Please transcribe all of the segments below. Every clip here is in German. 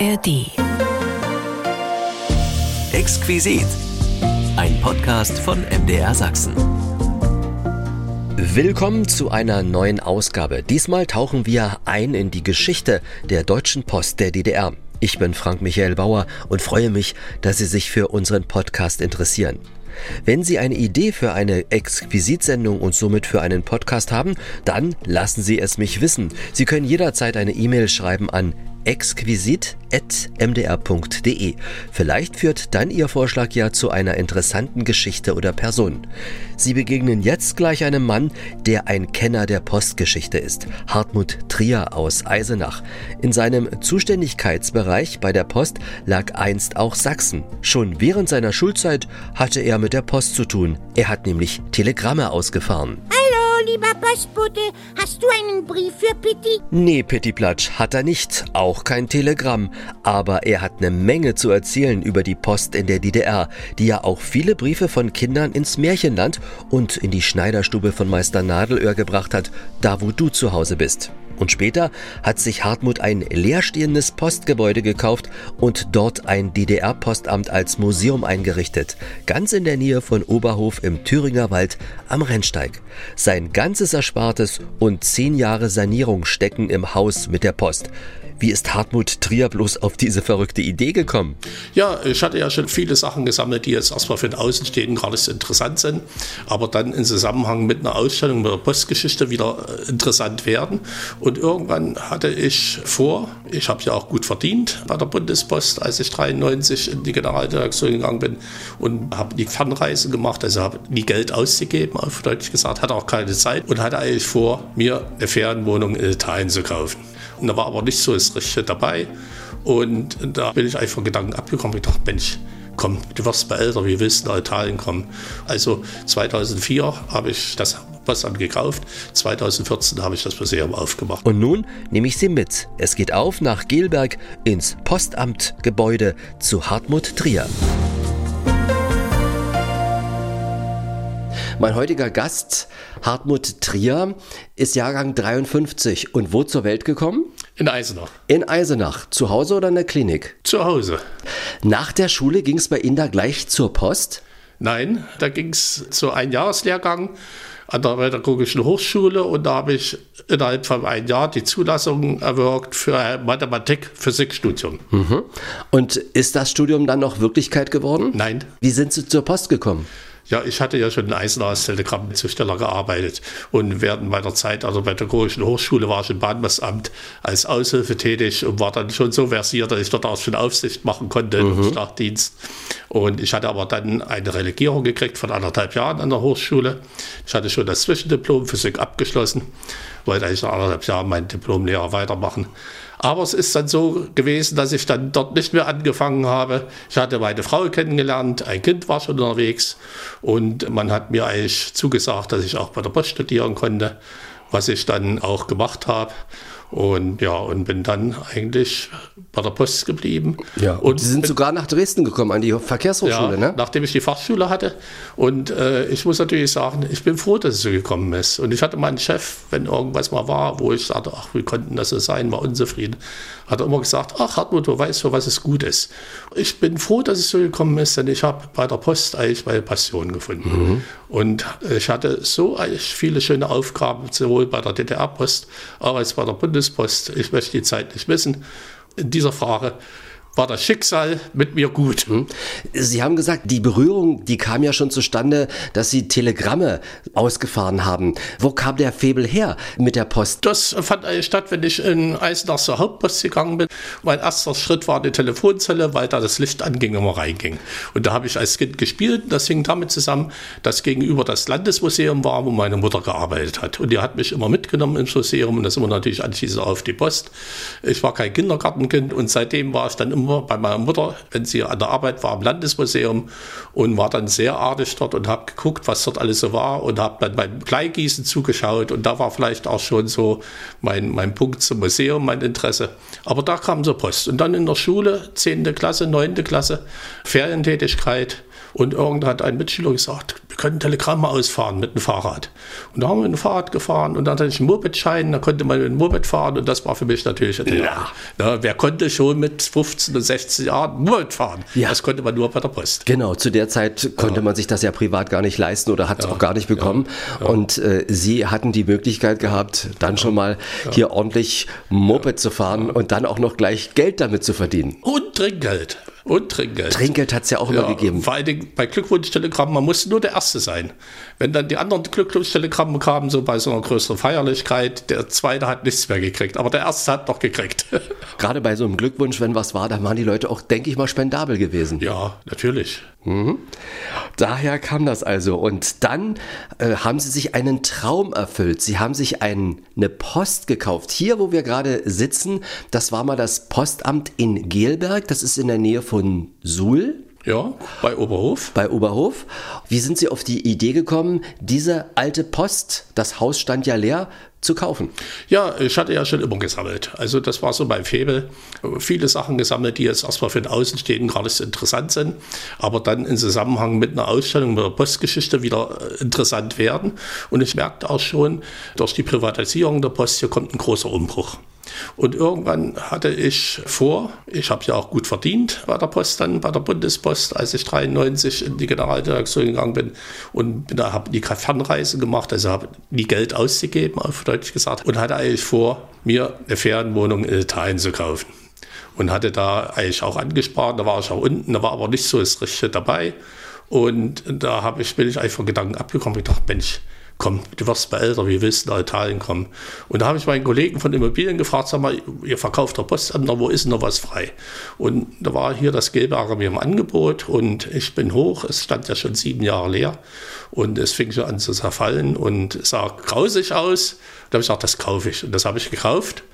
ARD. Exquisit. Ein Podcast von MDR Sachsen. Willkommen zu einer neuen Ausgabe. Diesmal tauchen wir ein in die Geschichte der Deutschen Post der DDR. Ich bin Frank Michael Bauer und freue mich, dass Sie sich für unseren Podcast interessieren. Wenn Sie eine Idee für eine Exquisitsendung und somit für einen Podcast haben, dann lassen Sie es mich wissen. Sie können jederzeit eine E-Mail schreiben an exquisit.mdr.de. Vielleicht führt dann Ihr Vorschlag ja zu einer interessanten Geschichte oder Person. Sie begegnen jetzt gleich einem Mann, der ein Kenner der Postgeschichte ist. Hartmut Trier aus Eisenach. In seinem Zuständigkeitsbereich bei der Post lag einst auch Sachsen. Schon während seiner Schulzeit hatte er mit der Post zu tun. Er hat nämlich Telegramme ausgefahren lieber Postbote, hast du einen Brief für Pitti? Nee, Pittiplatsch hat er nicht, auch kein Telegramm. Aber er hat eine Menge zu erzählen über die Post in der DDR, die ja auch viele Briefe von Kindern ins Märchenland und in die Schneiderstube von Meister Nadelöhr gebracht hat, da wo du zu Hause bist. Und später hat sich Hartmut ein leerstehendes Postgebäude gekauft und dort ein DDR-Postamt als Museum eingerichtet, ganz in der Nähe von Oberhof im Thüringer Wald am Rennsteig. Sein ganzes Erspartes und zehn Jahre Sanierung stecken im Haus mit der Post. Wie ist Hartmut Trier bloß auf diese verrückte Idee gekommen? Ja, ich hatte ja schon viele Sachen gesammelt, die jetzt erstmal für den Außenstehenden gar nicht so interessant sind, aber dann im Zusammenhang mit einer Ausstellung mit der Postgeschichte wieder äh, interessant werden. Und irgendwann hatte ich vor, ich habe ja auch gut verdient bei der Bundespost, als ich 93 in die Generaldirektion gegangen bin und habe die Fernreise gemacht, also habe nie Geld ausgegeben, auf Deutsch gesagt, hatte auch keine Zeit und hatte eigentlich vor, mir eine Ferienwohnung in Italien zu kaufen. Da war aber nicht so das Richtige dabei. Und da bin ich einfach Gedanken abgekommen. Ich dachte, Mensch, komm, du wirst mal älter, wie willst du nach Italien kommen? Also 2004 habe ich das Postamt gekauft. 2014 habe ich das Museum aufgemacht. Und nun nehme ich Sie mit. Es geht auf nach Gelberg ins Postamtgebäude zu Hartmut Trier. Mein heutiger Gast, Hartmut Trier, ist Jahrgang 53 und wo zur Welt gekommen? In Eisenach. In Eisenach. Zu Hause oder in der Klinik? Zu Hause. Nach der Schule ging es bei Ihnen da gleich zur Post? Nein, da ging es zu einem Jahreslehrgang an der Pädagogischen Hochschule und da habe ich innerhalb von einem Jahr die Zulassung erwirkt für ein Mathematik-Physik-Studium. Mhm. Und ist das Studium dann noch Wirklichkeit geworden? Nein. Wie sind Sie zur Post gekommen? Ja, ich hatte ja schon in Eisenach als Telegrammzusteller gearbeitet und während meiner Zeit also bei der Pädagogischen Hochschule war ich im Bahnhofsamt als Aushilfe tätig und war dann schon so versiert, dass ich dort auch schon Aufsicht machen konnte mhm. im Startdienst. Und ich hatte aber dann eine Relegierung gekriegt von anderthalb Jahren an der Hochschule. Ich hatte schon das Zwischendiplom Physik abgeschlossen, wollte eigentlich nach anderthalb Jahren meinen Diplomlehrer weitermachen. Aber es ist dann so gewesen, dass ich dann dort nicht mehr angefangen habe. Ich hatte meine Frau kennengelernt, ein Kind war schon unterwegs und man hat mir eigentlich zugesagt, dass ich auch bei der Post studieren konnte, was ich dann auch gemacht habe. Und ja, und bin dann eigentlich bei der Post geblieben. Ja, und Sie sind bin, sogar nach Dresden gekommen, an die Verkehrshochschule, ja, ne? nachdem ich die Fachschule hatte. Und äh, ich muss natürlich sagen, ich bin froh, dass es so gekommen ist. Und ich hatte meinen Chef, wenn irgendwas mal war, wo ich sagte, ach, wie konnten das so sein, war unzufrieden, hat er immer gesagt, ach Hartmut, du weißt, für was es gut ist. Ich bin froh, dass es so gekommen ist, denn ich habe bei der Post eigentlich meine Passion gefunden. Mhm. Und ich hatte so viele schöne Aufgaben, sowohl bei der DDR-Post als auch bei der Bundespost. Ich möchte die Zeit nicht missen. In dieser Frage war das Schicksal mit mir gut. Hm. Sie haben gesagt, die Berührung, die kam ja schon zustande, dass Sie Telegramme ausgefahren haben. Wo kam der Febel her mit der Post? Das fand statt, wenn ich in Eisenach zur Hauptpost gegangen bin. Mein erster Schritt war die Telefonzelle, weil da das Licht anging und man reinging. Und da habe ich als Kind gespielt. Das hing damit zusammen, dass gegenüber das Landesmuseum war, wo meine Mutter gearbeitet hat. Und die hat mich immer mitgenommen ins Museum und das immer natürlich anschließend auf die Post. Ich war kein Kindergartenkind und seitdem war ich dann immer immer bei meiner Mutter, wenn sie an der Arbeit war, im Landesmuseum und war dann sehr artig dort und habe geguckt, was dort alles so war und habe dann beim Bleigießen zugeschaut und da war vielleicht auch schon so mein, mein Punkt zum Museum, mein Interesse. Aber da kam so Post und dann in der Schule, 10. Klasse, 9. Klasse, Ferientätigkeit Und irgendwann hat ein Mitschüler gesagt, wir können Telegramme ausfahren mit dem Fahrrad. Und da haben wir mit dem Fahrrad gefahren und dann hatte ich einen Mopedschein, da konnte man mit dem Moped fahren und das war für mich natürlich ja. ja. wer konnte schon mit 15 und 16 Jahren Moped fahren? Ja. Das konnte man nur bei der Post. Genau, zu der Zeit konnte ja. man sich das ja privat gar nicht leisten oder hat es auch gar nicht bekommen. Und äh, Sie hatten die Möglichkeit gehabt, dann schon mal hier ordentlich Moped zu fahren und dann auch noch gleich Geld damit zu verdienen. Und Trinkgeld. Und Trinkgeld. Trinkgeld hat es ja auch immer gegeben. Vor allen Dingen bei Glückwunsch-Telegrammen, man musste nur der Erste sein. Wenn dann die anderen Glückwunsch-Telegramme kamen, so bei so einer größeren Feierlichkeit, der Zweite hat nichts mehr gekriegt, aber der Erste hat noch gekriegt. Gerade bei so einem Glückwunsch, wenn was war, dann waren die Leute auch, denke ich mal, spendabel gewesen. Ja, natürlich. Mhm. Daher kam das also. Und dann äh, haben sie sich einen Traum erfüllt. Sie haben sich ein, eine Post gekauft. Hier, wo wir gerade sitzen, das war mal das Postamt in Gelberg. Das ist in der Nähe von Suhl. Ja, bei Oberhof. Bei Oberhof. Wie sind Sie auf die Idee gekommen, diese alte Post, das Haus stand ja leer, zu kaufen? Ja, ich hatte ja schon immer gesammelt. Also das war so mein Febel. Viele Sachen gesammelt, die jetzt erstmal für den Außenstehenden gar nicht so interessant sind, aber dann im Zusammenhang mit einer Ausstellung, mit der Postgeschichte wieder äh, interessant werden. Und ich merkte auch schon, durch die Privatisierung der Post, hier kommt ein großer Umbruch. Und irgendwann hatte ich vor, ich habe ja auch gut verdient bei der Post dann, bei der Bundespost, als ich 93 in die Generaldirektion gegangen bin und da habe die Fernreise gemacht, also habe nie Geld ausgegeben, auf Deutsch gesagt, und hatte eigentlich vor, mir eine Ferienwohnung in Italien zu kaufen. Und hatte da eigentlich auch angespart, da war ich auch unten, da war aber nicht so das Richtige dabei. Und da habe ich, bin ich einfach Gedanken abgekommen. Ich dachte, Mensch, komm, du wirst mal älter, wie willst du nach Italien kommen? Und da habe ich meinen Kollegen von Immobilien gefragt, sag mal, ihr verkauft der Postamt, wo ist noch was frei? Und da war hier das Gelberger mir im Angebot und ich bin hoch, es stand ja schon sieben Jahre leer und es fing schon an zu zerfallen und sah grausig aus. Da habe ich gesagt, das kaufe ich und das habe ich gekauft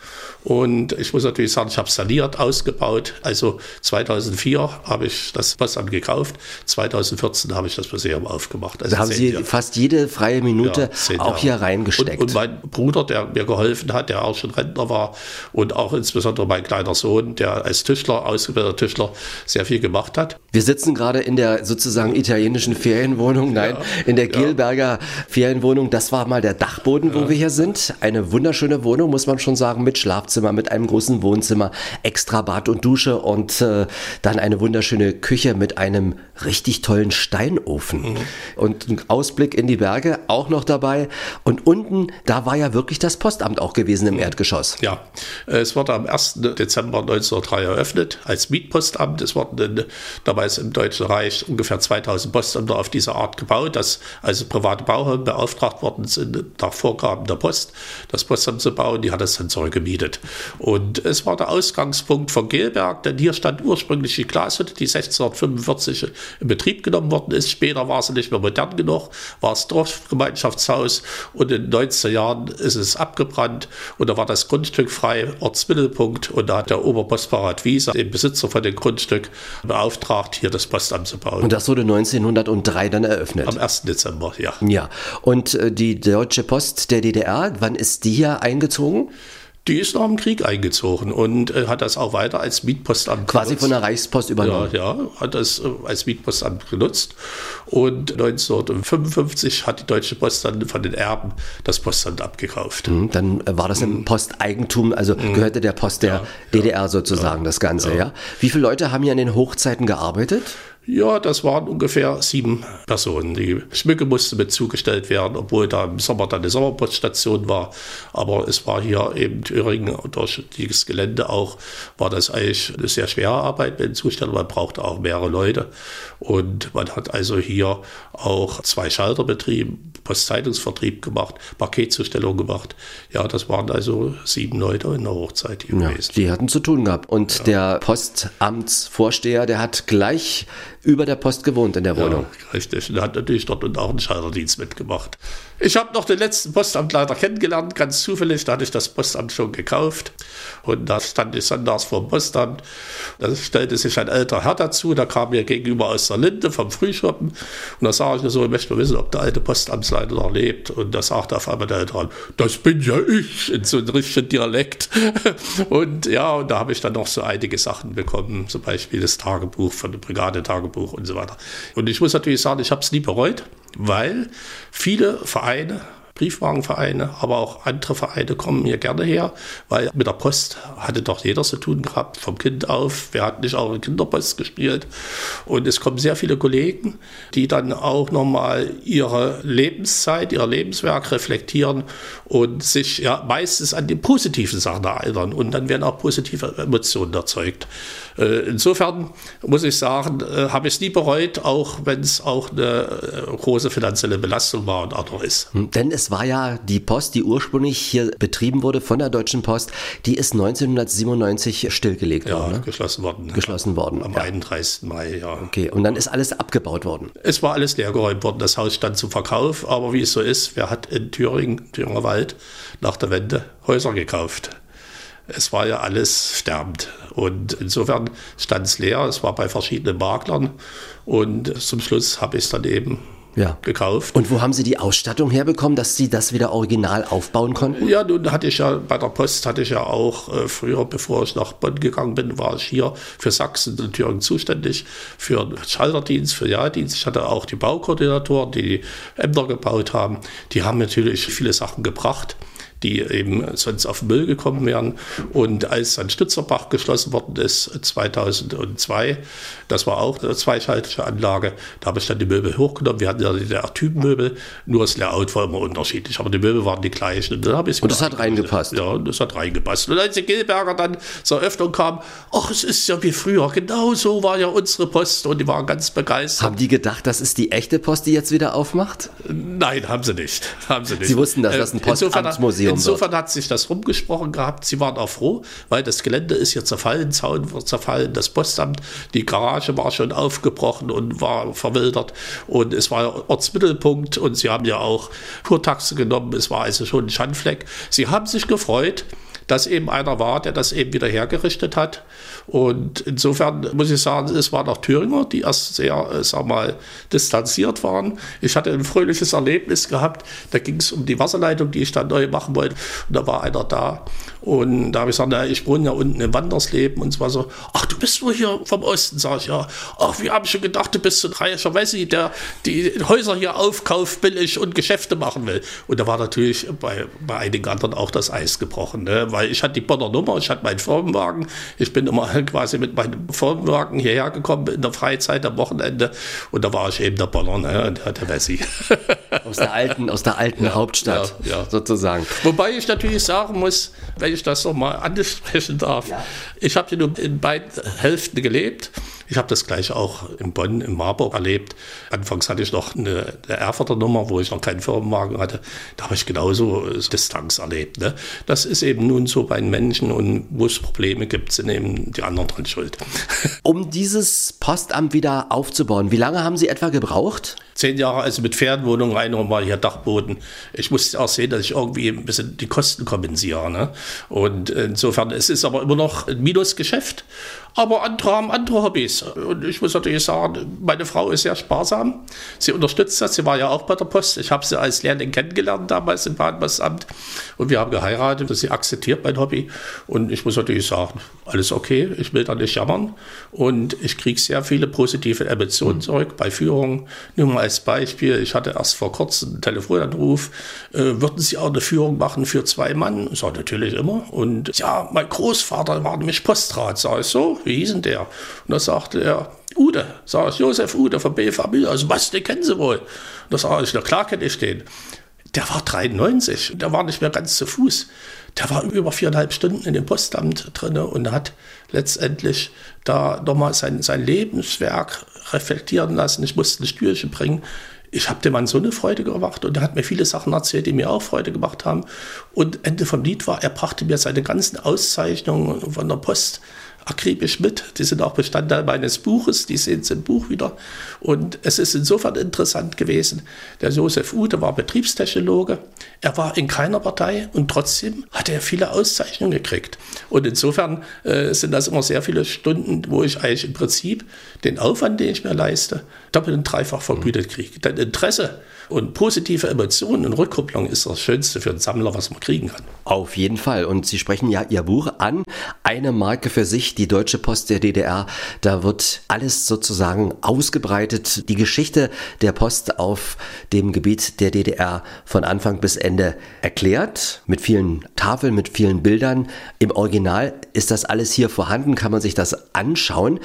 und ich muss natürlich sagen, ich habe saniert, ausgebaut. Also 2004 habe ich das Postamt gekauft, 2014 habe ich das Museum aufgemacht. Also da haben Sie fast jede freie Minute ja, auch hier reingesteckt. Und, und, mein Bruder, der mir geholfen hat, der auch schon Rentner war und auch insbesondere mein kleiner Sohn, der als Tischler, ausgebildeter Tischler, sehr viel gemacht hat. Wir sitzen gerade in der sozusagen italienischen Ferienwohnung, nein, ja, in der Gelberger ja. Ferienwohnung. Das war mal der Dachboden, wo wir hier sind. Eine wunderschöne Wohnung, muss man schon sagen, mit Schlafzimmer. Schlafzimmer mit einem großen Wohnzimmer, extra Bad und Dusche und äh, dann eine wunderschöne Küche mit einem richtig tollen Steinofen mhm. und ein Ausblick in die Berge auch noch dabei. Und unten, da war ja wirklich das Postamt auch gewesen im mhm. Erdgeschoss. Ja, es wurde am 1. Dezember 1903 eröffnet als Mietpostamt. Es wurden damals im Deutschen Reich ungefähr 2000 Postamter auf diese Art gebaut, dass also private Bauherren beauftragt worden sind, nach Vorgaben der Post das Postamt zu bauen. Die hat es dann zurückgemietet. Und es war der Ausgangspunkt von Gelberg, denn hier stand ursprünglich die Glashütte, die 1645 in Betrieb genommen worden ist. Später war sie nicht mehr modern genug, war es Dorfgemeinschaftshaus und in den 19 Jahren ist es abgebrannt und da war das Grundstück frei, Ortsmittelpunkt und da hat der Oberpostparat Wiese, den Besitzer von dem Grundstück, beauftragt, hier das Postamt zu bauen. Und das wurde 1903 dann eröffnet? Am 1. Dezember, ja. Ja, und äh, die Deutsche Post der DDR, wann ist die hier eingezogen? Die ist nach dem Krieg eingezogen und äh, hat das auch weiter als Mietpostamt Quasi genutzt. von der Reichspost übernommen. Ja, ja hat das äh, als Mietpostamt genutzt. Und 1955 hat die Deutsche Post dann von den Erben das Postamt abgekauft. Mhm, dann war das im mhm. Posteigentum, also mhm. gehörte der Post der ja, DDR sozusagen, ja, das Ganze, ja. ja. Wie viele Leute haben hier an den Hochzeiten gearbeitet? Ja, das waren ungefähr sieben Personen. Die Schmücke musste mit zugestellt werden, obwohl da im Sommer dann eine Sommerpoststation war. Aber es war hier eben Thüringen durch dieses Gelände auch, war das eigentlich eine sehr schwere Arbeit mit den Zustellern. Man brauchte auch mehrere Leute. Und man hat also hier auch zwei Schalter betrieben, Postzeitungsvertrieb gemacht, Paketzustellung gemacht. Ja, das waren also sieben Leute in der Hochzeit hier ja, gewesen. Die hatten zu tun gehabt. Und ja. der Postamtsvorsteher, der hat gleich über der Post gewohnt in der Wohnung. Ja, richtig. Und hat natürlich dort auch einen Schalterdienst mitgemacht. Ich habe noch den letzten Postamtleiter kennengelernt, ganz zufällig. Da hatte ich das Postamt schon gekauft. Und da stand ich sonntags vor dem Postamt. Da stellte sich ein älterer Herr dazu. Der kam mir gegenüber aus der Linde vom Frühschoppen. Und da sage ich nur so, ich möchte mal wissen, ob der alte Postamtsleiter noch lebt. Und da sagte auf einmal der Ältere, das bin ja ich, in so einem richtigen Dialekt. Und ja, und da habe ich dann noch so einige Sachen bekommen. Zum Beispiel das Tagebuch von dem Brigadetagebuch und so weiter. Und ich muss natürlich sagen, ich habe es nie bereut weil viele Vereine Briefwagenvereine, aber auch andere Vereine kommen hier gerne her, weil mit der Post hatte doch jeder zu tun gehabt, vom Kind auf. Wer hat nicht auch in Kinderpost gespielt? Und es kommen sehr viele Kollegen, die dann auch nochmal ihre Lebenszeit, ihr Lebenswerk reflektieren und sich ja meistens an die positiven Sachen erinnern. Und dann werden auch positive Emotionen erzeugt. Äh, insofern muss ich sagen, äh, habe ich es nie bereut, auch wenn es auch eine äh, große finanzielle Belastung war und auch noch ist. Hm, denn es war ja die Post, die ursprünglich hier betrieben wurde von der Deutschen Post, die ist 1997 stillgelegt ja, worden. Ja, geschlossen worden. Geschlossen worden. Am ja. 31. Mai, ja. Okay, und dann ist alles abgebaut worden. Es war alles leergeräumt worden. Das Haus stand zum Verkauf, aber wie es so ist, wer hat in Thüringen, Thüringer Wald, nach der Wende Häuser gekauft? Es war ja alles sterbend. Und insofern stand es leer. Es war bei verschiedenen Maklern. Und zum Schluss habe ich es dann eben ja. gekauft. Und wo haben Sie die Ausstattung herbekommen, dass Sie das wieder original aufbauen konnten? Ja, nun hatte ich ja bei der Post hatte ich ja auch äh, früher, bevor ich nach Bonn gegangen bin, war ich hier für Sachsen und Thüringen zuständig für Schalterdienst, für Jahrdienst. Ich hatte auch die Baukoordinatoren, die, die Ämter gebaut haben. Die haben natürlich viele Sachen gebracht die eben sonst auf Müll gekommen wären. Und als dann Stützerbach geschlossen worden ist, 2002, das war auch eine zweischaltige Anlage, da habe ich dann die Möbel hochgenommen. Wir hatten ja die Typenmöbel, nur das Layout war immer unterschiedlich, aber die Möbel waren die gleichen. Und, dann ich und das hat reingepasst? Ja, das hat reingepasst. Und als die Gilberger dann zur Öffnung kam, ach, es ist ja wie früher, genau so war ja unsere Post und die waren ganz begeistert. Haben die gedacht, das ist die echte Post, die jetzt wieder aufmacht? Nein, haben sie nicht. Haben sie, nicht. sie wussten, dass das ein äh, Postamtsmuseum Museum Insofern wird. hat sich das rumgesprochen gehabt. Sie waren auch froh, weil das Gelände ist hier zerfallen, Zaun war zerfallen, das Postamt, die Garage war schon aufgebrochen und war verwildert und es war Ortsmittelpunkt und sie haben ja auch Kurtaxe genommen. Es war also schon ein Schandfleck. Sie haben sich gefreut, dass eben einer war, der das eben wieder hergerichtet hat. Und insofern muss ich sagen, es waren auch Thüringer, die erst sehr, äh, sag mal, distanziert waren. Ich hatte ein fröhliches Erlebnis gehabt. Da ging es um die Wasserleitung, die ich dann neu machen wollte. Und da war einer da. Und da habe ich gesagt, na, ich wohne ja unten in Wandersleben. Und zwar so, ach, du bist nur hier vom Osten, sag ich, ja. Ach, wir haben schon gedacht, du bist so ein reicher Wessi, der die Häuser hier aufkauft, billig und Geschäfte machen will. Und da war natürlich bei, bei einigen anderen auch das Eis gebrochen, ne? weil ich hatte die Bonner Nummer, ich hatte meinen Firmenwagen. Ich bin immer quasi mit meinem Firmenwagen hierher gekommen in der Freizeit am Wochenende. Und da war ich eben der Bonner, ne? der, der Wessi. Aus der alten, aus der alten ja, Hauptstadt ja, ja. sozusagen. Wobei ich natürlich sagen muss, wenn ich das nochmal ansprechen darf, ich habe nur in beiden Hälften gelebt. Ich habe das gleich auch in Bonn, in Marburg erlebt. Anfangs hatte ich noch eine, eine Erfurter Nummer, wo ich noch keinen Firmenwagen hatte. Da habe ich genauso Distanz erlebt. Ne? Das ist eben nun so bei den Menschen und wo es Probleme gibt, sind eben die anderen dran schuld. Um dieses Postamt wieder aufzubauen, wie lange haben Sie etwa gebraucht? Zehn Jahre, also mit Ferienwohnung rein und mal hier Dachboden. Ich musste auch sehen, dass ich irgendwie ein bisschen die Kosten kompensiere. Ne? Und insofern, es ist aber immer noch ein Minusgeschäft. Aber andere haben andere Hobbys. Und ich muss natürlich sagen, meine Frau ist sehr sparsam. Sie unterstützt das. Sie war ja auch bei der Post. Ich habe sie als Lehrling kennengelernt damals im Bahnpostamt. Und wir haben geheiratet. Sie akzeptiert mein Hobby. Und ich muss natürlich sagen, alles okay. Ich will da nicht jammern. Und ich kriege sehr viele positive Emotionen zurück bei Führungen. Nur mal als Beispiel. Ich hatte erst vor kurzem einen Telefonanruf. Äh, würden Sie auch eine Führung machen für zwei Mann? Ich sage natürlich immer. Und ja, mein Großvater war nämlich Postrat. Sag ich so wie hieß denn der? Und da sagte er, Ude, sag ich, Josef Ude von BVB, also was, den kennen Sie wohl? Und da sage ich, na klar kenne ich den. Der war 93, der war nicht mehr ganz zu Fuß. Der war über viereinhalb Stunden in dem Postamt drin und hat letztendlich da nochmal sein, sein Lebenswerk reflektieren lassen. Ich musste ein Stühlchen bringen ich habe dem Mann so eine Freude gemacht und er hat mir viele Sachen erzählt, die mir auch Freude gemacht haben. Und Ende vom Lied war, er brachte mir seine ganzen Auszeichnungen von der Post akribisch mit. Die sind auch Bestandteil meines Buches, die sehen es im Buch wieder. Und es ist insofern interessant gewesen, der Josef Ude war Betriebstechnologe, er war in keiner Partei und trotzdem hat er viele Auszeichnungen gekriegt. Und insofern äh, sind das immer sehr viele Stunden, wo ich eigentlich im Prinzip den Aufwand, den ich mir leiste, doppelt und dreifach vergütet kriege. Dein Interesse und positive Emotionen und Rückkopplung ist das Schönste für einen Sammler, was man kriegen kann. Auf jeden Fall. Und Sie sprechen ja Ihr Buch an. Eine Marke für sich, die Deutsche Post der DDR. Da wird alles sozusagen ausgebreitet. Die Geschichte der Post auf dem Gebiet der DDR von Anfang bis Ende erklärt. Mit vielen Tafeln, mit vielen Bildern. Im Original ist das alles hier vorhanden, kann man sich das anschauen.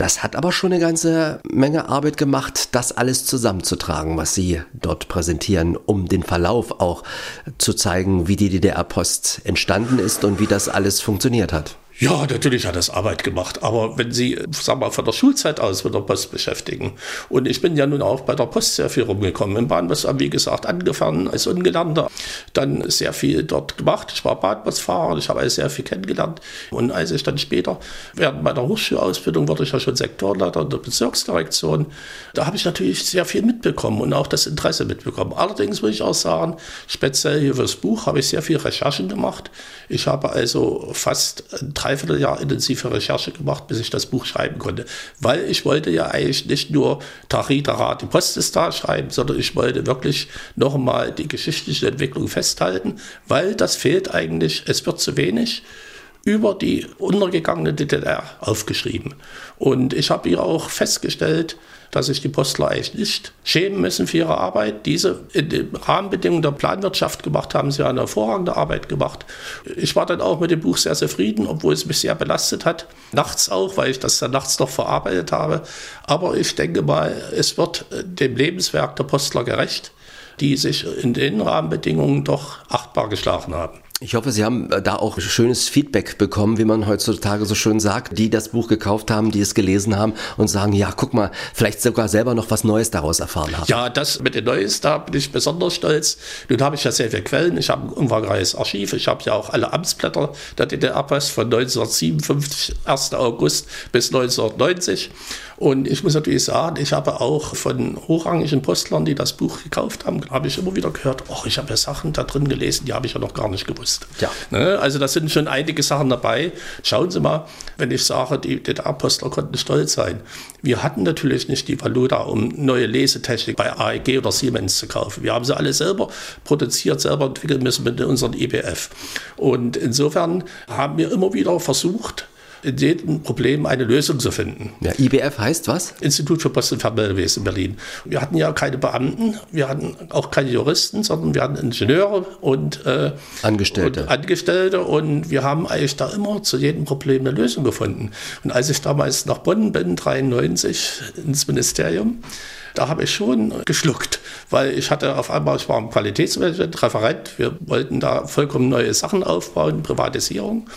Das hat aber schon eine ganze Menge Arbeit gemacht, das alles zusammenzutragen, was Sie dort präsentieren, um den Verlauf auch zu zeigen, wie die DDR-Post entstanden ist und wie das alles funktioniert hat. Ja, natürlich hat das Arbeit gemacht. Aber wenn Sie, sagen wir mal, von der Schulzeit aus mit der Post beschäftigen. Und ich bin ja nun auch bei der Post sehr viel rumgekommen. Im Bahnbus, wie gesagt, angefangen als Ungelernter. Dann sehr viel dort gemacht. Ich war Bahnbusfahrer. Ich habe alles sehr viel kennengelernt. Und als ich dann später, während meiner Hochschulausbildung, wurde ich ja schon Sektorleiter der Bezirksdirektion. Da habe ich natürlich sehr viel mitbekommen und auch das Interesse mitbekommen. Allerdings muss ich auch sagen, speziell hier fürs Buch habe ich sehr viel Recherchen gemacht. Ich habe also fast drei Dreivierteljahr intensive Recherche gemacht, bis ich das Buch schreiben konnte. Weil ich wollte ja eigentlich nicht nur Tarita die Post ist da schreiben, sondern ich wollte wirklich nochmal die geschichtliche Entwicklung festhalten, weil das fehlt eigentlich, es wird zu wenig über die untergegangene DDR aufgeschrieben. Und ich habe hier auch festgestellt, dass sich die Postler eigentlich nicht schämen müssen für ihre Arbeit. Diese in den Rahmenbedingungen der Planwirtschaft gemacht haben sie eine hervorragende Arbeit gemacht. Ich war dann auch mit dem Buch sehr zufrieden, obwohl es mich sehr belastet hat. Nachts auch, weil ich das dann nachts noch verarbeitet habe. Aber ich denke mal, es wird dem Lebenswerk der Postler gerecht, die sich in den Rahmenbedingungen doch achtbar geschlagen haben. Ich hoffe, Sie haben äh, da auch schönes Feedback bekommen, wie man heutzutage so schön sagt, die das Buch gekauft haben, die es gelesen haben und sagen, ja, guck mal, vielleicht sogar selber noch was Neues daraus erfahren haben. Ja, das mit den Neues, da bin ich besonders stolz. Nun habe ich ja sehr viele Quellen, ich habe ein umfangreiches Archiv, ich habe ja auch alle Amtsblätter der DDR-Post von 1957, 1. August bis 1990 und ich muss natürlich sagen, ich habe auch von hochrangigen Postlern, die das Buch gekauft haben, habe ich immer wieder gehört, oh, ich habe ja Sachen da drin gelesen, die habe ich ja noch gar nicht gewusst. Ja. Ne? Also da sind schon einige Sachen dabei. Schauen Sie mal, wenn ich sage, die DDR-Postler konnten stolz sein. Wir hatten natürlich nicht die Valuta, um neue Lesetechnik bei AEG oder Siemens zu kaufen. Wir haben sie alle selber produziert, selber entwickeln müssen mit unseren IBF. Und insofern haben wir immer wieder versucht, in jedem Problem eine Lösung zu finden. Ja, IBF heißt was? Institut für Post- und Fernmeldewesen in Berlin. Wir hatten ja keine Beamten, wir hatten auch keine Juristen, sondern wir hatten Ingenieure und äh, Angestellte. Und Angestellte und wir haben eigentlich da immer zu jedem Problem eine Lösung gefunden. Und als ich damals nach Bonn bin, 93 ins Ministerium, da habe ich schon geschluckt, weil ich hatte auf einmal, ich war im Qualitätsmanagement, Referent, wir wollten da vollkommen neue Sachen aufbauen, Privatisierung.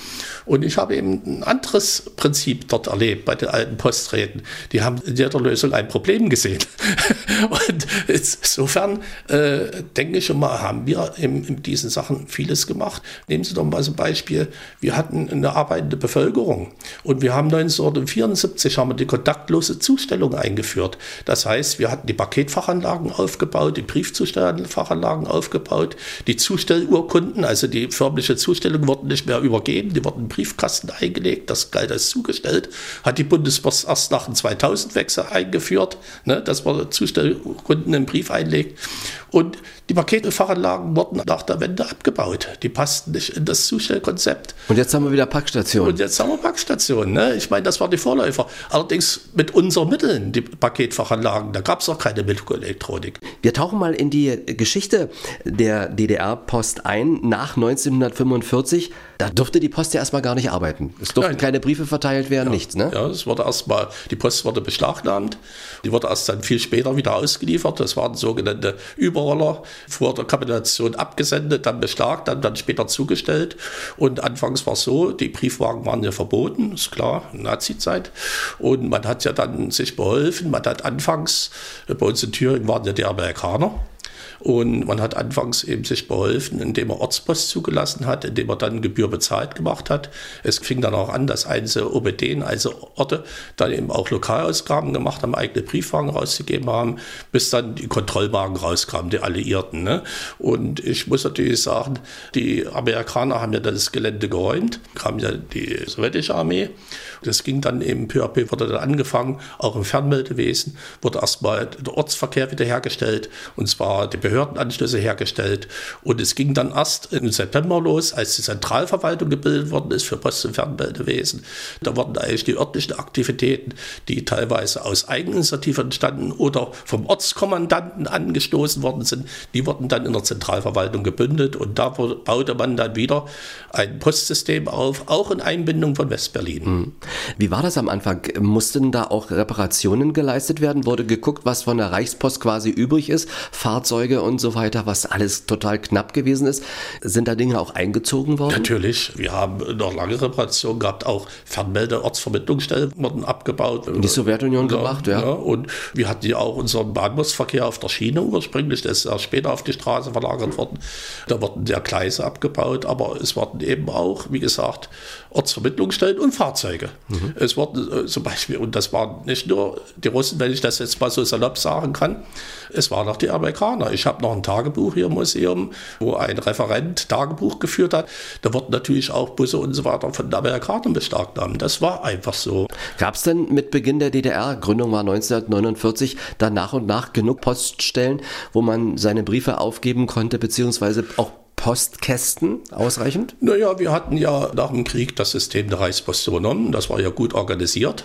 Und ich habe eben ein anderes Prinzip dort erlebt bei den alten Posträten. Die haben in jeder Lösung ein Problem gesehen. Und insofern äh, denke ich schon mal, haben wir in, in, diesen Sachen vieles gemacht. Nehmen Sie doch mal ein Beispiel. Wir hatten eine arbeitende Bevölkerung und wir haben 1974 haben wir die kontaktlose Zustellung eingeführt. Das heißt, wir hatten die Paketfachanlagen aufgebaut, die Briefzustellfachanlagen aufgebaut, die Zustellurkunden, also die förmliche Zustellung wurden nicht mehr übergeben, die wurden Briefkasten eingelegt, das galt als zugestellt, hat die Bundespost erst nach dem 2000-Wechsel eingeführt, ne, dass man Zustellkunden einen Brief einlegt. Und die Paketfachanlagen wurden nach der Wende abgebaut. Die passten nicht in das Zustellkonzept. Und jetzt haben wir wieder Packstationen. Und jetzt haben wir Packstationen. Ne? Ich meine, das waren die Vorläufer. Allerdings mit unseren Mitteln, die Paketfachanlagen. Da gab es noch keine Mikroelektronik. Wir tauchen mal in die Geschichte der DDR-Post ein nach 1945. Da durfte die Post ja erstmal gar nicht arbeiten. Es durften Nein. keine Briefe verteilt werden, ja. nichts. Ne? Ja, es wurde erstmal, die Post wurde beschlagnahmt. Die wurde erst dann viel später wieder ausgeliefert. Das waren sogenannte Überroller vor der Kapitulation abgesendet, dann beschlagt, dann, dann später zugestellt. Und anfangs war es so, die Briefwagen waren ja verboten, ist klar, Nazi-Zeit. Und man hat ja dann sich beholfen. Man hat anfangs, bei uns in Thüringen waren ja die Amerikaner. Und man hat anfangs eben sich beholfen, indem er Ortspost zugelassen hat, indem er dann Gebühr bezahlt gemacht hat. Es fing dann auch an, dass einzelne OBD, also Orte, dann eben auch Lokalausgaben gemacht haben, eigene Briefwagen rausgegeben haben, bis dann die Kontrollwagen rauskamen, die Alliierten. Ne? Und ich muss natürlich sagen, die Amerikaner haben ja das Gelände geräumt, kam ja die sowjetische Armee. Das ging dann eben peu, wurde dann angefangen, auch im Fernmeldewesen wurde erstmal der Ortsverkehr wiederhergestellt und zwar die Behördenanschlüsse hergestellt. Und es ging dann erst im September los, als die Zentralverwaltung gebildet worden ist für Post- und Fernmeldewesen. Da wurden eigentlich die örtlichen Aktivitäten, die teilweise aus Eigeninitiative entstanden oder vom Ortskommandanten angestoßen worden sind, die wurden dann in der Zentralverwaltung gebündelt und da baute man dann wieder ein Postsystem auf, auch in Einbindung von Westberlin. Hm. Wie war das am Anfang? Mussten da auch Reparationen geleistet werden? Wurde geguckt, was von der Reichspost quasi übrig ist? Fahrzeuge und so weiter, was alles total knapp gewesen ist? Sind da Dinge auch eingezogen worden? Natürlich. Wir haben noch lange Reparationen gehabt. Auch Fernmelde, Ortsvermittlungsstellen wurden abgebaut. In die Sowjetunion ja, gemacht, ja. ja. Und wir hatten ja auch unseren Bahnbusverkehr auf der Schiene ursprünglich. Der ist ja später auf die Straße verlagert worden. Da wurden ja Gleise abgebaut, aber es wurden eben auch, wie gesagt, Ortsvermittlungsstellen und Fahrzeuge. Mhm. Es wurden äh, zum Beispiel, und das waren nicht nur die Russen, wenn ich das jetzt mal so salopp sagen kann, es waren auch die Amerikaner. Ich habe noch ein Tagebuch hier im Museum, wo ein Referent Tagebuch geführt hat. Da wurden natürlich auch Busse und so weiter von den Amerikanern beschlagnahmt. Das war einfach so. Gab es denn mit Beginn der DDR, Gründung war 1949, dann nach und nach genug Poststellen, wo man seine Briefe aufgeben konnte, beziehungsweise auch Postkästen ausreichend? Naja, wir hatten ja nach dem Krieg das System der Reichspost übernommen. Das war ja gut organisiert.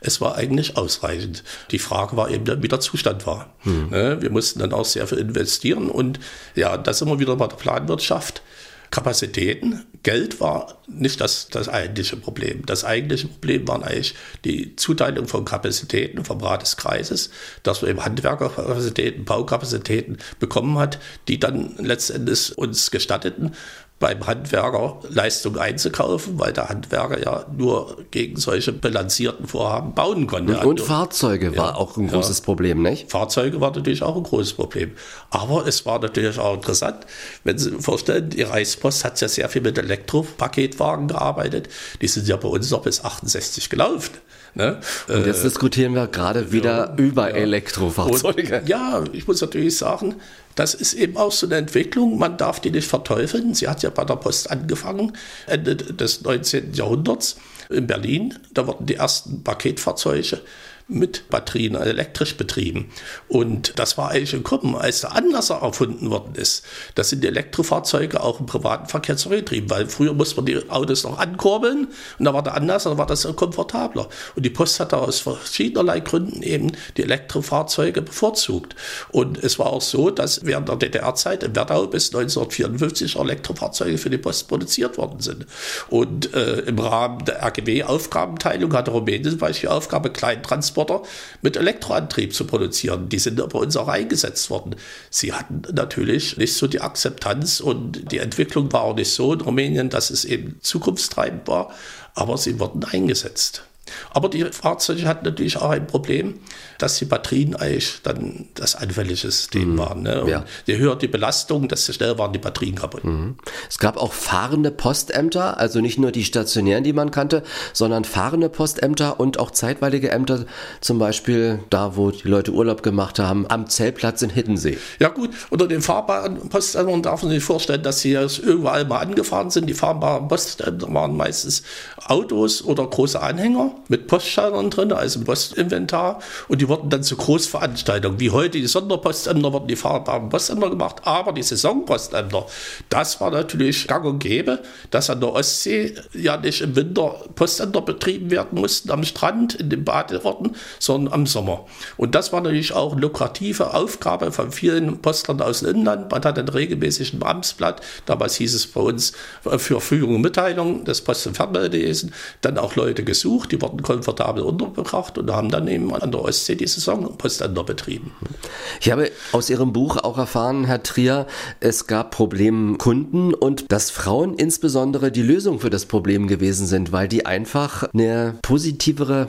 Es war eigentlich ausreichend. Die Frage war eben, wie der Zustand war. Hm. Ne, wir mussten dann auch sehr viel investieren und ja, das immer wieder bei der Planwirtschaft. Kapazitäten. Geld war nicht das, das eigentliche Problem. Das eigentliche Problem war eigentlich die Zuteilung von Kapazitäten vom Rat des Kreises, dass man eben Handwerkerkapazitäten, Baukapazitäten bekommen hat, die dann letztendlich uns gestatteten, beim Handwerker Leistung einzukaufen, weil der Handwerker ja nur gegen solche bilanzierten Vorhaben bauen konnte. Und, Fahrzeuge ja, war auch ein großes ja. Problem, nicht? Fahrzeuge war natürlich auch ein großes Problem. Aber es war natürlich auch interessant, wenn Sie sich vorstellen, die Reichspost hat ja sehr viel mit Elektropaketwagen gearbeitet. Die sind ja bei uns noch bis 68 gelaufen. Ne? Und jetzt äh, diskutieren wir gerade wieder ja, über ja. Elektrofahrzeuge. Und, ja, ich muss natürlich sagen, das ist eben auch so eine Entwicklung, man darf die nicht verteufeln. Sie hat ja bei der Post angefangen, Ende des 19. Jahrhunderts in Berlin. Da wurden die ersten Paketfahrzeuge mit Batterien elektrisch betrieben. Und das war eigentlich gekommen, als der Anlasser erfunden worden ist. Das sind die Elektrofahrzeuge auch im privaten Verkehr zurückgetrieben, weil früher musste man die Autos noch ankurbeln und da war der Anlasser, da war das komfortabler. Und die Post hat da aus verschiedenerlei Gründen eben die Elektrofahrzeuge bevorzugt. Und es war auch so, dass während der DDR-Zeit in Werdau bis 1954 Elektrofahrzeuge für die Post produziert worden sind. Und äh, im Rahmen der RGW-Aufgabenteilung hatte Rumänien zum Beispiel die Aufgabe, Kleintransport Transporter mit Elektroantrieb zu produzieren. Die sind bei uns auch eingesetzt worden. Sie hatten natürlich nicht so die Akzeptanz und die Entwicklung war auch nicht so in Rumänien, dass es eben zukunftstreibend war, aber sie wurden eingesetzt. Aber die Fahrzeuge hatten natürlich auch ein Problem, dass die Batterien eigentlich dann das anfällige System mhm. waren. Ne? Ja. Je höher die Belastung, desto schneller waren die Batterien kaputt. Mhm. Es gab auch fahrende Postämter, also nicht nur die stationären, die man kannte, sondern fahrende Postämter und auch zeitweilige Ämter, zum Beispiel da, wo die Leute Urlaub gemacht haben, am Zeltplatz in Hiddensee. Ja gut, unter den fahrbaren Postämtern darf man sich vorstellen, dass sie überall mal angefahren sind. Die fahrbaren Postämter waren meistens Autos oder große Anhänger mit Postschaltern drin, also Postinventar. Und die wurden dann zu Großveranstaltungen, wie heute die Sonderpostämter, wurden die fahrbaren Postämter gemacht. Aber die Saisonpostämter, das war natürlich gang und gäbe, dass an der Ostsee ja nicht im Winter Postämter betrieben werden mussten am Strand, in den Badeorten, sondern am Sommer. Und das war natürlich auch eine lukrative Aufgabe von vielen Postlern aus dem Inland. Man hat einen regelmäßigen Amtsblatt, damals hieß es bei uns für Führung und Mitteilung des Post- und Fernmeldewesen, dann auch Leute gesucht, die wurden komfortabel untergebracht und haben dann eben an der Ostsee die Saisonpoständer betrieben. Ich habe aus Ihrem Buch auch erfahren, Herr Trier, es gab Problemkunden und dass Frauen insbesondere die Lösung für das Problem gewesen sind, weil die einfach eine positivere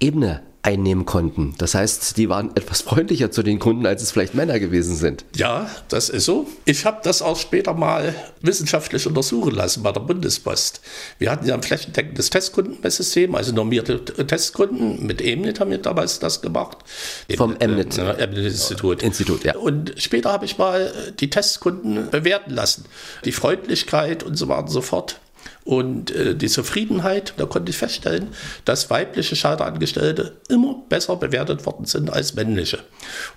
Ebene einnehmen konnten. Das heißt, die waren etwas freundlicher zu den Kunden, als es vielleicht Männer gewesen sind. Ja, das ist so. Ich habe das auch später mal wissenschaftlich untersuchen lassen bei der Bundespost. Wir hatten ja ein flächendeckendes Testkundenmesssystem, also normierte Testkunden. Mit EMNIT haben wir damals das gemacht. Vom EMNIT. Äh, EMNIT-Institut. Institut, ja. Und später habe ich mal die Testkunden bewerten lassen. Die Freundlichkeit und so weiter und so fort und äh, die Zufriedenheit, da konnte ich feststellen, dass weibliche Schalterangestellte immer besser bewertet worden sind als männliche.